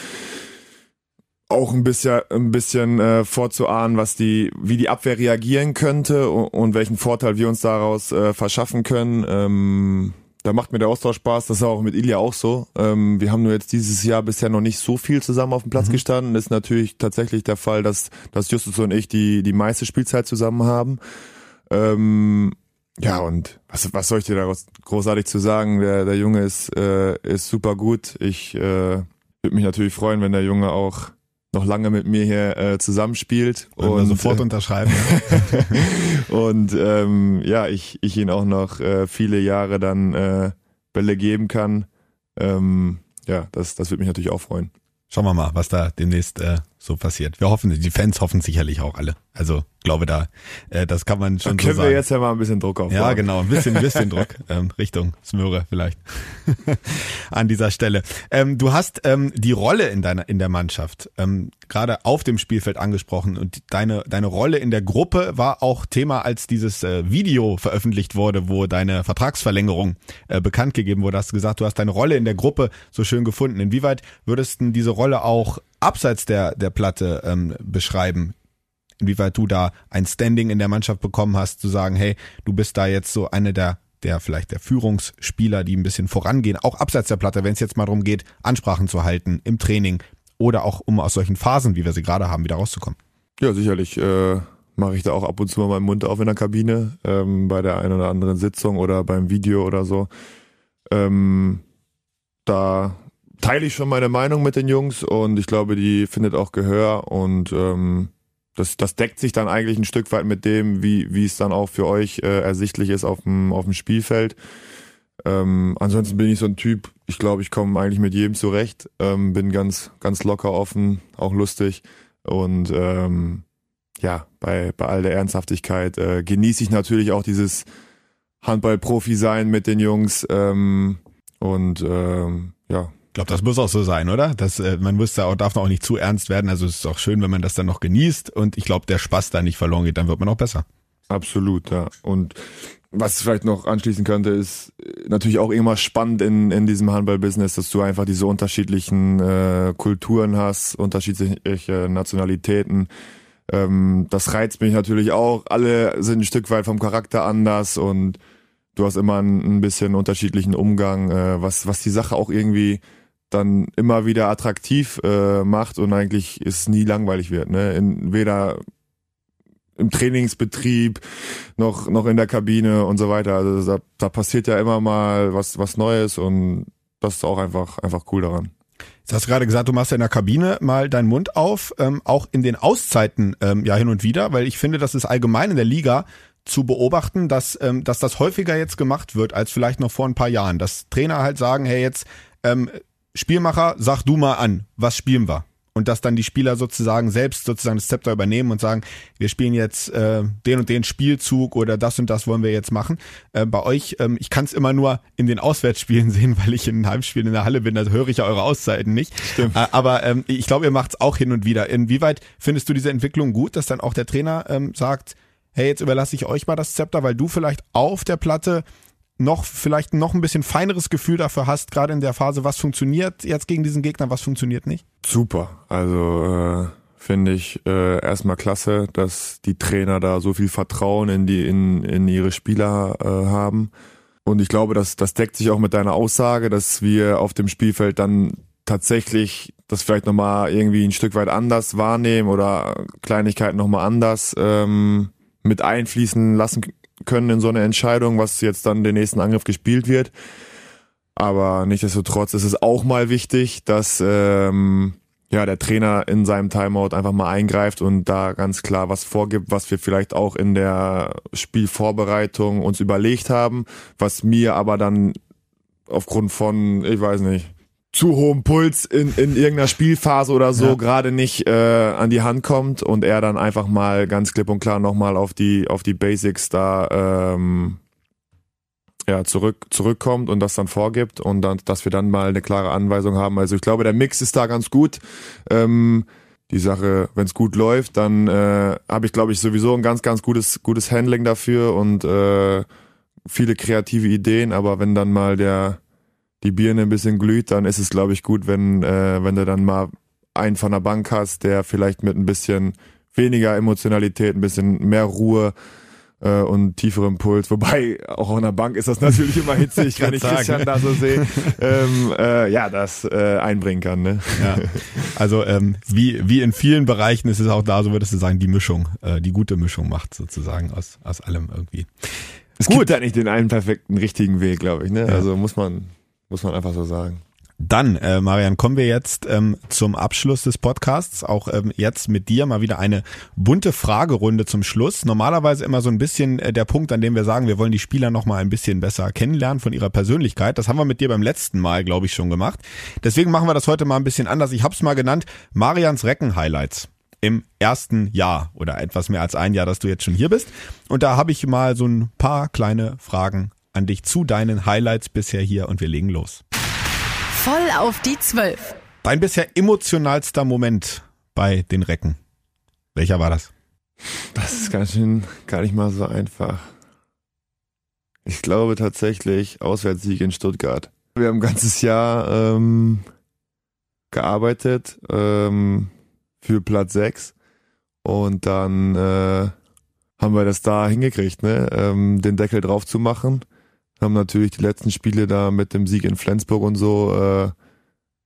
auch ein bisschen, ein bisschen äh, vorzuahnen, was die, wie die Abwehr reagieren könnte und, und welchen Vorteil wir uns daraus äh, verschaffen können. Ähm, da macht mir der Austausch Spaß, das ist auch mit Ilja auch so. Ähm, wir haben nur jetzt dieses Jahr bisher noch nicht so viel zusammen auf dem Platz mhm. gestanden. Ist natürlich tatsächlich der Fall, dass, dass Justus und ich die, die meiste Spielzeit zusammen haben. Ähm, ja, und was, was soll ich dir da großartig zu sagen? Der, der Junge ist, äh, ist super gut. Ich äh, würde mich natürlich freuen, wenn der Junge auch noch lange mit mir hier äh, zusammenspielt. Und, und sofort äh, unterschreiben. und ähm, ja, ich, ich ihn auch noch äh, viele Jahre dann äh, Bälle geben kann. Ähm, ja, das, das würde mich natürlich auch freuen. Schauen wir mal, was da demnächst äh, so passiert. Wir hoffen, die Fans hoffen sicherlich auch alle. Also glaube da, äh, das kann man schon da können so sagen. wir jetzt ja mal ein bisschen Druck aufbauen. Ja, genau, ein bisschen, ein bisschen Druck ähm, Richtung Smöre vielleicht an dieser Stelle. Ähm, du hast ähm, die Rolle in deiner in der Mannschaft ähm, gerade auf dem Spielfeld angesprochen und deine deine Rolle in der Gruppe war auch Thema, als dieses äh, Video veröffentlicht wurde, wo deine Vertragsverlängerung äh, bekannt gegeben wurde. Hast du gesagt, du hast deine Rolle in der Gruppe so schön gefunden. Inwieweit würdest du diese Rolle auch abseits der der Platte ähm, beschreiben? inwieweit du da ein Standing in der Mannschaft bekommen hast, zu sagen, hey, du bist da jetzt so eine der der vielleicht der Führungsspieler, die ein bisschen vorangehen, auch abseits der Platte, wenn es jetzt mal darum geht, Ansprachen zu halten im Training oder auch um aus solchen Phasen, wie wir sie gerade haben, wieder rauszukommen. Ja, sicherlich äh, mache ich da auch ab und zu mal meinen Mund auf in der Kabine, ähm, bei der einen oder anderen Sitzung oder beim Video oder so. Ähm, da teile ich schon meine Meinung mit den Jungs und ich glaube, die findet auch Gehör und ähm, das, das deckt sich dann eigentlich ein Stück weit mit dem, wie, wie es dann auch für euch äh, ersichtlich ist auf dem, auf dem Spielfeld. Ähm, ansonsten bin ich so ein Typ, ich glaube, ich komme eigentlich mit jedem zurecht, ähm, bin ganz, ganz locker offen, auch lustig und ähm, ja, bei, bei all der Ernsthaftigkeit äh, genieße ich natürlich auch dieses Handball-Profi sein mit den Jungs ähm, und ähm, ja, glaube, das muss auch so sein, oder? Das, äh, man muss da auch, darf auch nicht zu ernst werden. Also es ist auch schön, wenn man das dann noch genießt und ich glaube, der Spaß da nicht verloren geht, dann wird man auch besser. Absolut, ja. Und was vielleicht noch anschließen könnte, ist äh, natürlich auch immer spannend in, in diesem Handball-Business, dass du einfach diese unterschiedlichen äh, Kulturen hast, unterschiedliche Nationalitäten. Ähm, das reizt mich natürlich auch. Alle sind ein Stück weit vom Charakter anders und du hast immer einen, ein bisschen unterschiedlichen Umgang, äh, was, was die Sache auch irgendwie dann immer wieder attraktiv äh, macht und eigentlich es nie langweilig wird. Ne? In, weder im Trainingsbetrieb noch noch in der Kabine und so weiter. Also da, da passiert ja immer mal was was Neues und das ist auch einfach einfach cool daran. Jetzt hast du gerade gesagt, du machst ja in der Kabine mal deinen Mund auf, ähm, auch in den Auszeiten ähm, ja hin und wieder, weil ich finde, das ist allgemein in der Liga zu beobachten, dass, ähm, dass das häufiger jetzt gemacht wird als vielleicht noch vor ein paar Jahren. Dass Trainer halt sagen, hey, jetzt ähm, Spielmacher, sag du mal an, was spielen wir? Und dass dann die Spieler sozusagen selbst sozusagen das Zepter übernehmen und sagen, wir spielen jetzt äh, den und den Spielzug oder das und das wollen wir jetzt machen. Äh, bei euch, ähm, ich kann es immer nur in den Auswärtsspielen sehen, weil ich in den Heimspielen in der Halle bin, da höre ich ja eure Auszeiten nicht. Stimmt. Äh, aber ähm, ich glaube, ihr macht es auch hin und wieder. Inwieweit findest du diese Entwicklung gut, dass dann auch der Trainer ähm, sagt, hey, jetzt überlasse ich euch mal das Zepter, weil du vielleicht auf der Platte noch vielleicht noch ein bisschen feineres Gefühl dafür hast, gerade in der Phase, was funktioniert jetzt gegen diesen Gegner, was funktioniert nicht? Super. Also äh, finde ich äh, erstmal klasse, dass die Trainer da so viel Vertrauen in die in, in ihre Spieler äh, haben. Und ich glaube, dass das deckt sich auch mit deiner Aussage, dass wir auf dem Spielfeld dann tatsächlich das vielleicht nochmal irgendwie ein Stück weit anders wahrnehmen oder Kleinigkeiten nochmal anders ähm, mit einfließen lassen können in so eine Entscheidung, was jetzt dann den nächsten Angriff gespielt wird. Aber nichtsdestotrotz ist es auch mal wichtig, dass ähm, ja der Trainer in seinem Timeout einfach mal eingreift und da ganz klar was vorgibt, was wir vielleicht auch in der Spielvorbereitung uns überlegt haben, was mir aber dann aufgrund von, ich weiß nicht, zu hohem Puls in, in irgendeiner Spielphase oder so ja. gerade nicht äh, an die Hand kommt und er dann einfach mal ganz klipp und klar nochmal auf die auf die Basics da ähm, ja zurück zurückkommt und das dann vorgibt und dann dass wir dann mal eine klare Anweisung haben. Also ich glaube der Mix ist da ganz gut. Ähm, die Sache, wenn es gut läuft, dann äh, habe ich glaube ich sowieso ein ganz ganz gutes gutes Handling dafür und äh, viele kreative Ideen. Aber wenn dann mal der die Birne ein bisschen glüht, dann ist es, glaube ich, gut, wenn, äh, wenn du dann mal einen von der Bank hast, der vielleicht mit ein bisschen weniger Emotionalität, ein bisschen mehr Ruhe äh, und tieferem Puls. Wobei auch auf einer Bank ist das natürlich immer hitzig, wenn ich sagen. Christian da so sehe. ähm, äh, ja, das äh, einbringen kann. Ne? Ja. Also ähm, wie wie in vielen Bereichen ist es auch da, so würdest du sagen, die Mischung, äh, die gute Mischung macht sozusagen aus aus allem irgendwie. Es Gut. gibt da nicht den einen perfekten richtigen Weg, glaube ich. Ne? Ja. Also muss man muss man einfach so sagen. Dann, äh, Marian, kommen wir jetzt ähm, zum Abschluss des Podcasts. Auch ähm, jetzt mit dir mal wieder eine bunte Fragerunde zum Schluss. Normalerweise immer so ein bisschen äh, der Punkt, an dem wir sagen, wir wollen die Spieler noch mal ein bisschen besser kennenlernen von ihrer Persönlichkeit. Das haben wir mit dir beim letzten Mal, glaube ich, schon gemacht. Deswegen machen wir das heute mal ein bisschen anders. Ich habe es mal genannt, Marians Recken-Highlights im ersten Jahr oder etwas mehr als ein Jahr, dass du jetzt schon hier bist. Und da habe ich mal so ein paar kleine Fragen an dich zu deinen Highlights bisher hier und wir legen los. Voll auf die Zwölf. Dein bisher emotionalster Moment bei den Recken. Welcher war das? Das ist ganz schön gar nicht mal so einfach. Ich glaube tatsächlich Auswärtssieg in Stuttgart. Wir haben ein ganzes Jahr ähm, gearbeitet ähm, für Platz 6 und dann äh, haben wir das da hingekriegt, ne? ähm, den Deckel drauf zu machen haben natürlich die letzten Spiele da mit dem Sieg in Flensburg und so äh,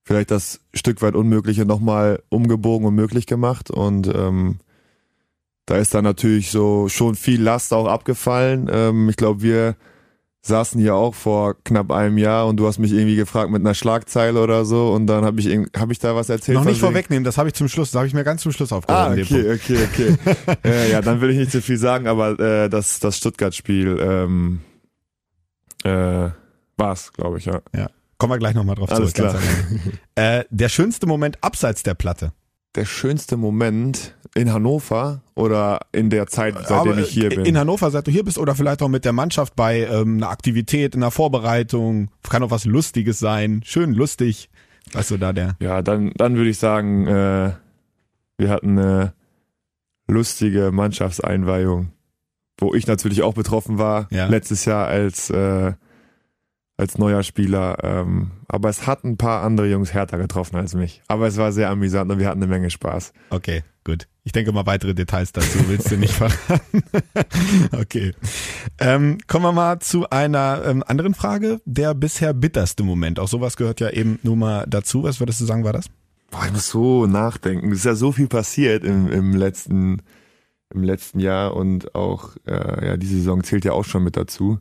vielleicht das Stück weit Unmögliche nochmal umgebogen und möglich gemacht. Und ähm, da ist dann natürlich so schon viel Last auch abgefallen. Ähm, ich glaube, wir saßen hier auch vor knapp einem Jahr und du hast mich irgendwie gefragt mit einer Schlagzeile oder so und dann habe ich hab ich da was erzählt. Noch nicht vorwegnehmen, das habe ich zum Schluss, das habe ich mir ganz zum Schluss aufgehoben. Ah, okay, okay, okay. äh, ja, dann will ich nicht zu viel sagen, aber äh, das das Stuttgart-Spiel ähm, äh, war's, glaube ich, ja. Ja, kommen wir gleich nochmal drauf Alles zurück. klar. äh, der schönste Moment abseits der Platte. Der schönste Moment in Hannover oder in der Zeit, seitdem Aber ich hier bin? In Hannover, seit du hier bist oder vielleicht auch mit der Mannschaft bei ähm, einer Aktivität, in einer Vorbereitung, kann auch was Lustiges sein, schön lustig. Was so da der? Ja, dann, dann würde ich sagen, äh, wir hatten eine lustige Mannschaftseinweihung, wo ich natürlich auch betroffen war, Ja. letztes Jahr als, äh, als neuer Spieler. Ähm, aber es hat ein paar andere Jungs härter getroffen als mich. Aber es war sehr amüsant und wir hatten eine Menge Spaß. Okay, gut. Ich denke mal weitere Details dazu willst du nicht verraten. okay. Ähm, kommen wir mal zu einer ähm, anderen Frage. Der bisher bitterste Moment. Auch sowas gehört ja eben nur mal dazu. Was würdest du sagen, war das? Boah, ich muss so nachdenken. Es ist ja so viel passiert im, im letzten im letzten Jahr und auch äh, ja die Saison zählt ja auch schon mit dazu.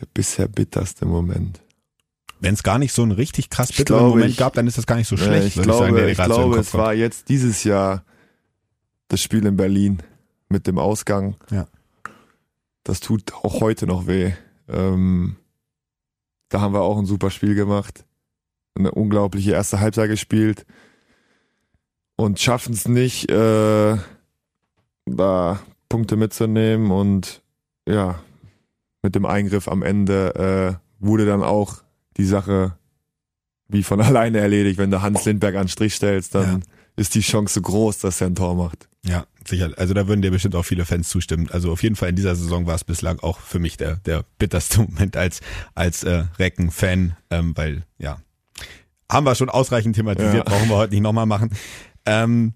Der bisher bitterste Moment. Wenn es gar nicht so einen richtig krass Ich bitteren glaube, Moment ich- gab, dann ist das gar nicht so Äh, schlecht. ich glaube, sagen, ich so im glaube es kommt. war jetzt dieses Jahr das Spiel in Berlin mit dem Ausgang. Ja. Das tut auch heute noch weh. Ähm, da haben wir auch ein super Spiel gemacht. Eine unglaubliche erste Halbzeit gespielt. Und schaffen es nicht, äh, da Punkte mitzunehmen. Und ja, mit dem Eingriff am Ende äh, wurde dann auch die Sache wie von alleine erledigt. Wenn du Hans Lindberg an den Strich stellst, dann Ja. ist die Chance groß, dass er ein Tor macht. Ja, sicher. Also da würden dir bestimmt auch viele Fans zustimmen. Also auf jeden Fall in dieser Saison war es bislang auch für mich der, der bitterste Moment als, als äh, Recken-Fan, ähm, weil ja, haben wir schon ausreichend thematisiert, Ja. brauchen wir heute nicht nochmal machen. Ähm,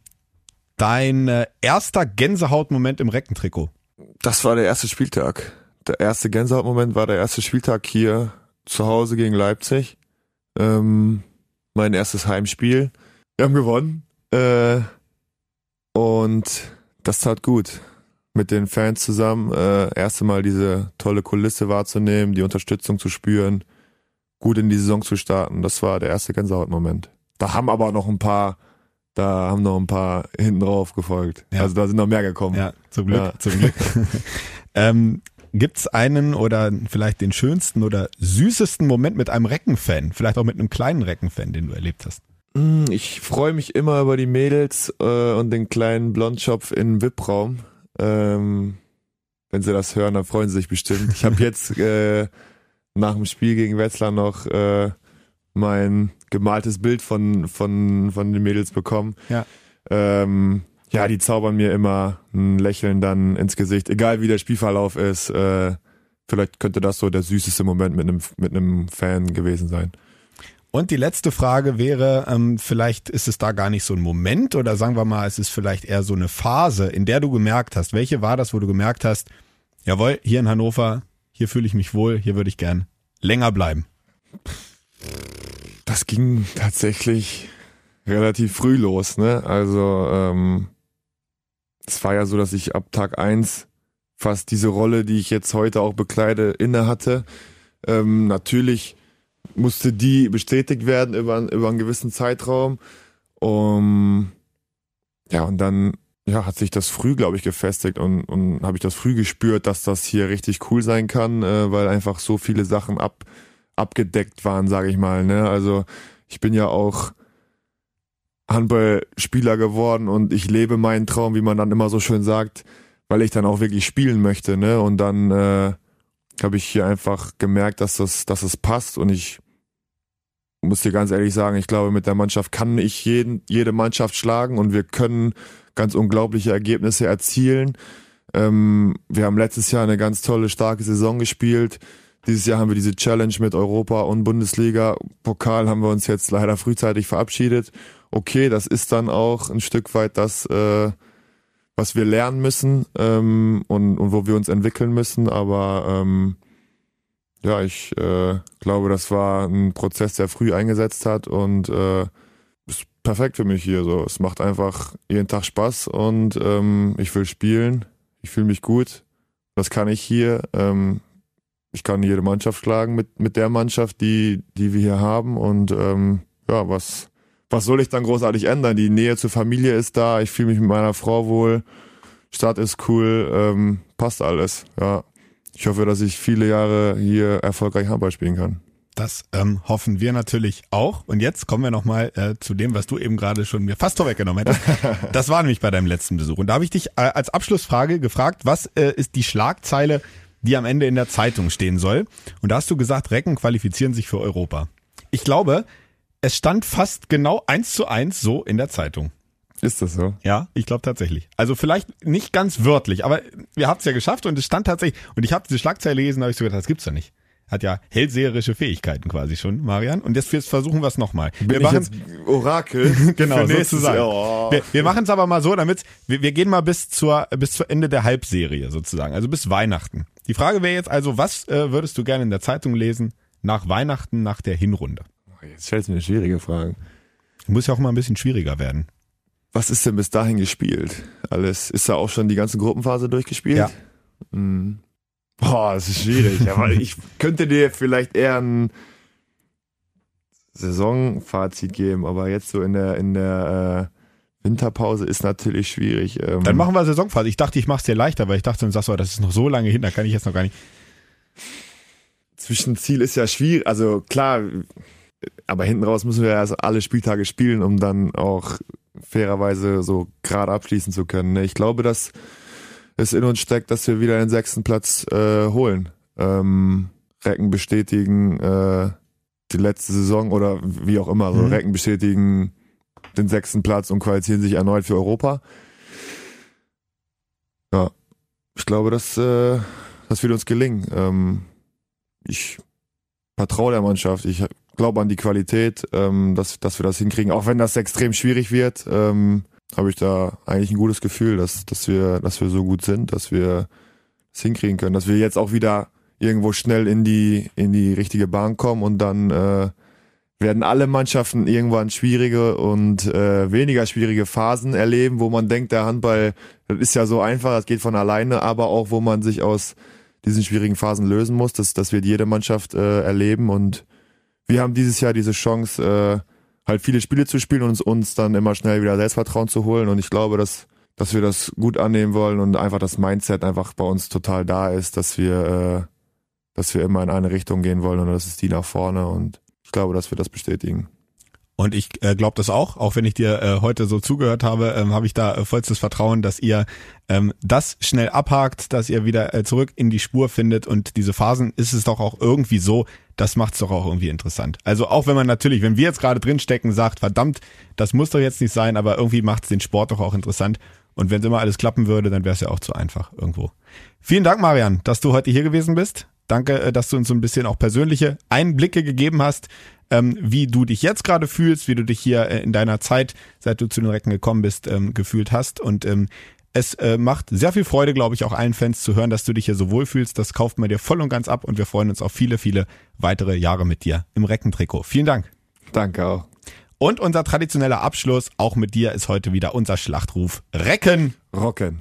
dein äh, erster Gänsehautmoment im Reckentrikot. Das war der erste Spieltag. Der erste Gänsehautmoment war der erste Spieltag hier zu Hause gegen Leipzig. Ähm, mein erstes Heimspiel. Wir haben gewonnen. Äh, und das tat gut. Mit den Fans zusammen. Äh, erste Mal diese tolle Kulisse wahrzunehmen, die Unterstützung zu spüren, gut in die Saison zu starten. Das war der erste Gänsehautmoment. Da haben aber noch ein paar, da haben noch ein paar hinten drauf gefolgt. Ja. Also da sind noch mehr gekommen. Ja, zum Glück, Ja. zum Glück. ähm, gibt's einen oder vielleicht den schönsten oder süßesten Moment mit einem Recken-Fan? Vielleicht auch mit einem kleinen Recken-Fan, den du erlebt hast? Mm, Ich freue mich immer über die Mädels äh, und den kleinen Blondschopf im VIP-Raum. Ähm, wenn sie das hören, dann freuen sie sich bestimmt. Ich habe jetzt äh, nach dem Spiel gegen Wetzlar noch äh, mein gemaltes Bild von, von, von den Mädels bekommen. Ja. Ähm, ja, die zaubern mir immer ein Lächeln dann ins Gesicht, egal wie der Spielverlauf ist. Äh, vielleicht könnte das so der süßeste Moment mit einem mit einem Fan gewesen sein. Und die letzte Frage wäre, ähm, vielleicht ist es da gar nicht so ein Moment oder sagen wir mal, es ist vielleicht eher so eine Phase, in der du gemerkt hast. Welche war das, wo du gemerkt hast, jawohl, hier in Hannover, hier fühle ich mich wohl, hier würde ich gern länger bleiben. Das ging tatsächlich relativ früh los, ne? Also ähm, es war ja so, dass ich ab Tag eins fast diese Rolle, die ich jetzt heute auch bekleide, inne hatte. Ähm, natürlich musste die bestätigt werden über, über einen gewissen Zeitraum. Um, ja, und dann ja, hat sich das früh, glaube ich, gefestigt und, und habe ich das früh gespürt, dass das hier richtig cool sein kann, äh, weil einfach so viele Sachen ab, abgedeckt waren, sage ich mal. Ne? Also ich bin ja auch Handballspieler geworden und ich lebe meinen Traum, wie man dann immer so schön sagt, weil ich dann auch wirklich spielen möchte. Ne? Und dann äh, habe ich hier einfach gemerkt, dass das, dass es passt und ich muss dir ganz ehrlich sagen, ich glaube, mit der Mannschaft kann ich jeden, jede Mannschaft schlagen und wir können ganz unglaubliche Ergebnisse erzielen. Ähm, wir haben letztes Jahr eine ganz tolle, starke Saison gespielt. Dieses Jahr haben wir diese Challenge mit Europa und Bundesliga. Pokal haben wir uns jetzt leider frühzeitig verabschiedet. Okay, das ist dann auch ein Stück weit das, äh, was wir lernen müssen ähm, und, und wo wir uns entwickeln müssen. Aber ähm, ja, ich äh, glaube, das war ein Prozess, der früh eingesetzt hat und äh, ist perfekt für mich hier. So, es macht einfach jeden Tag Spaß und ähm, ich will spielen. Ich fühle mich gut. das kann ich hier. Ähm, ich kann jede Mannschaft schlagen mit, mit der Mannschaft, die, die wir hier haben. Und ähm, ja, was, was soll ich dann großartig ändern? Die Nähe zur Familie ist da, ich fühle mich mit meiner Frau wohl, Stadt ist cool, ähm, passt alles. Ja. Ich hoffe, dass ich viele Jahre hier erfolgreich Handball spielen kann. Das ähm, hoffen wir natürlich auch. Und jetzt kommen wir nochmal äh, zu dem, was du eben gerade schon mir fast vorweggenommen hättest. Das war nämlich bei deinem letzten Besuch. Und da habe ich dich äh, als Abschlussfrage gefragt, was äh, ist die Schlagzeile, die am Ende in der Zeitung stehen soll? Und da hast du gesagt, Recken qualifizieren sich für Europa. Ich glaube, es stand fast genau eins zu eins so in der Zeitung. Ist das so? Ja, ich glaube tatsächlich. Also vielleicht nicht ganz wörtlich, aber wir haben es ja geschafft und es stand tatsächlich. Und ich habe diese Schlagzeile gelesen, da habe ich so gedacht, das gibt's doch nicht hat ja hellseherische Fähigkeiten quasi schon, Marian. Und jetzt, jetzt versuchen wir es nochmal. Wir machen Orakel. genau, sozusagen. Oh. Wir, wir machen es aber mal so, damit wir, wir gehen mal bis zur bis zur Ende der Halbserie sozusagen, also bis Weihnachten. Die Frage wäre jetzt also, was äh, würdest du gerne in der Zeitung lesen nach Weihnachten, nach der Hinrunde? Jetzt stellst du mir schwierige Fragen. Muss ja auch mal ein bisschen schwieriger werden. Was ist denn bis dahin gespielt? Alles ist da auch schon die ganze Gruppenphase durchgespielt? Ja. Mhm. Boah, das ist schwierig. aber ich könnte dir vielleicht eher ein Saisonfazit geben, aber jetzt so in der in der äh, Winterpause ist natürlich schwierig. Ähm Dann machen wir Saisonphase. Ich dachte, ich mach's dir leichter, weil ich dachte, du sagst, oh, das ist noch so lange hin, da kann ich jetzt noch gar nicht. Zwischenziel ist ja schwierig, also klar, aber hinten raus müssen wir ja also alle Spieltage spielen, um dann auch fairerweise so gerade abschließen zu können. Ne? Ich glaube, dass es in uns steckt, dass wir wieder den sechsten Platz äh, holen. Ähm, Recken bestätigen äh, die letzte Saison oder wie auch immer. Also mhm. Recken bestätigen den sechsten Platz und qualifizieren sich erneut für Europa. Ja, ich glaube, dass äh, das wird uns gelingen. Ähm, ich vertraue der Mannschaft. Ich glaube an die Qualität, ähm, dass, dass wir das hinkriegen, auch wenn das extrem schwierig wird. Ähm, habe ich da eigentlich ein gutes Gefühl, dass, dass wir, dass wir so gut sind, dass wir es hinkriegen können, dass wir jetzt auch wieder irgendwo schnell in die, in die richtige Bahn kommen und dann äh, werden alle Mannschaften irgendwann schwierige und äh, weniger schwierige Phasen erleben, wo man denkt, der Handball, das ist ja so einfach, das geht von alleine, aber auch wo man sich aus diesen schwierigen Phasen lösen muss. Das, das wird jede Mannschaft äh, erleben und wir haben dieses Jahr diese Chance, äh, halt viele Spiele zu spielen und uns, uns dann immer schnell wieder Selbstvertrauen zu holen. Und ich glaube, dass, dass wir das gut annehmen wollen und einfach das Mindset einfach bei uns total da ist, dass wir, äh, dass wir immer in eine Richtung gehen wollen und das ist die nach vorne. Und ich glaube, dass wir das bestätigen. Und ich äh, glaube das auch, auch wenn ich dir äh, heute so zugehört habe, ähm, habe ich da äh, vollstes Vertrauen, dass ihr ähm, das schnell abhakt, dass ihr wieder äh, zurück in die Spur findet und diese Phasen ist es doch auch irgendwie so, das macht's doch auch irgendwie interessant. Also auch wenn man natürlich, wenn wir jetzt gerade drinstecken, sagt, verdammt, das muss doch jetzt nicht sein, aber irgendwie macht's den Sport doch auch interessant. Und wenn immer alles klappen würde, dann wäre es ja auch zu einfach irgendwo. Vielen Dank, Marian, dass du heute hier gewesen bist. Danke, äh, dass du uns so ein bisschen auch persönliche Einblicke gegeben hast ähm, wie du dich jetzt gerade fühlst, wie du dich hier äh, in deiner Zeit, seit du zu den Recken gekommen bist, ähm, gefühlt hast. Und ähm, es äh, macht sehr viel Freude, glaube ich, auch allen Fans zu hören, dass du dich hier so wohlfühlst. Das kauft man dir voll und ganz ab und wir freuen uns auf viele, viele weitere Jahre mit dir im Reckentrikot. Vielen Dank. Danke auch. Und unser traditioneller Abschluss, auch mit dir, ist heute wieder unser Schlachtruf Recken. Rocken.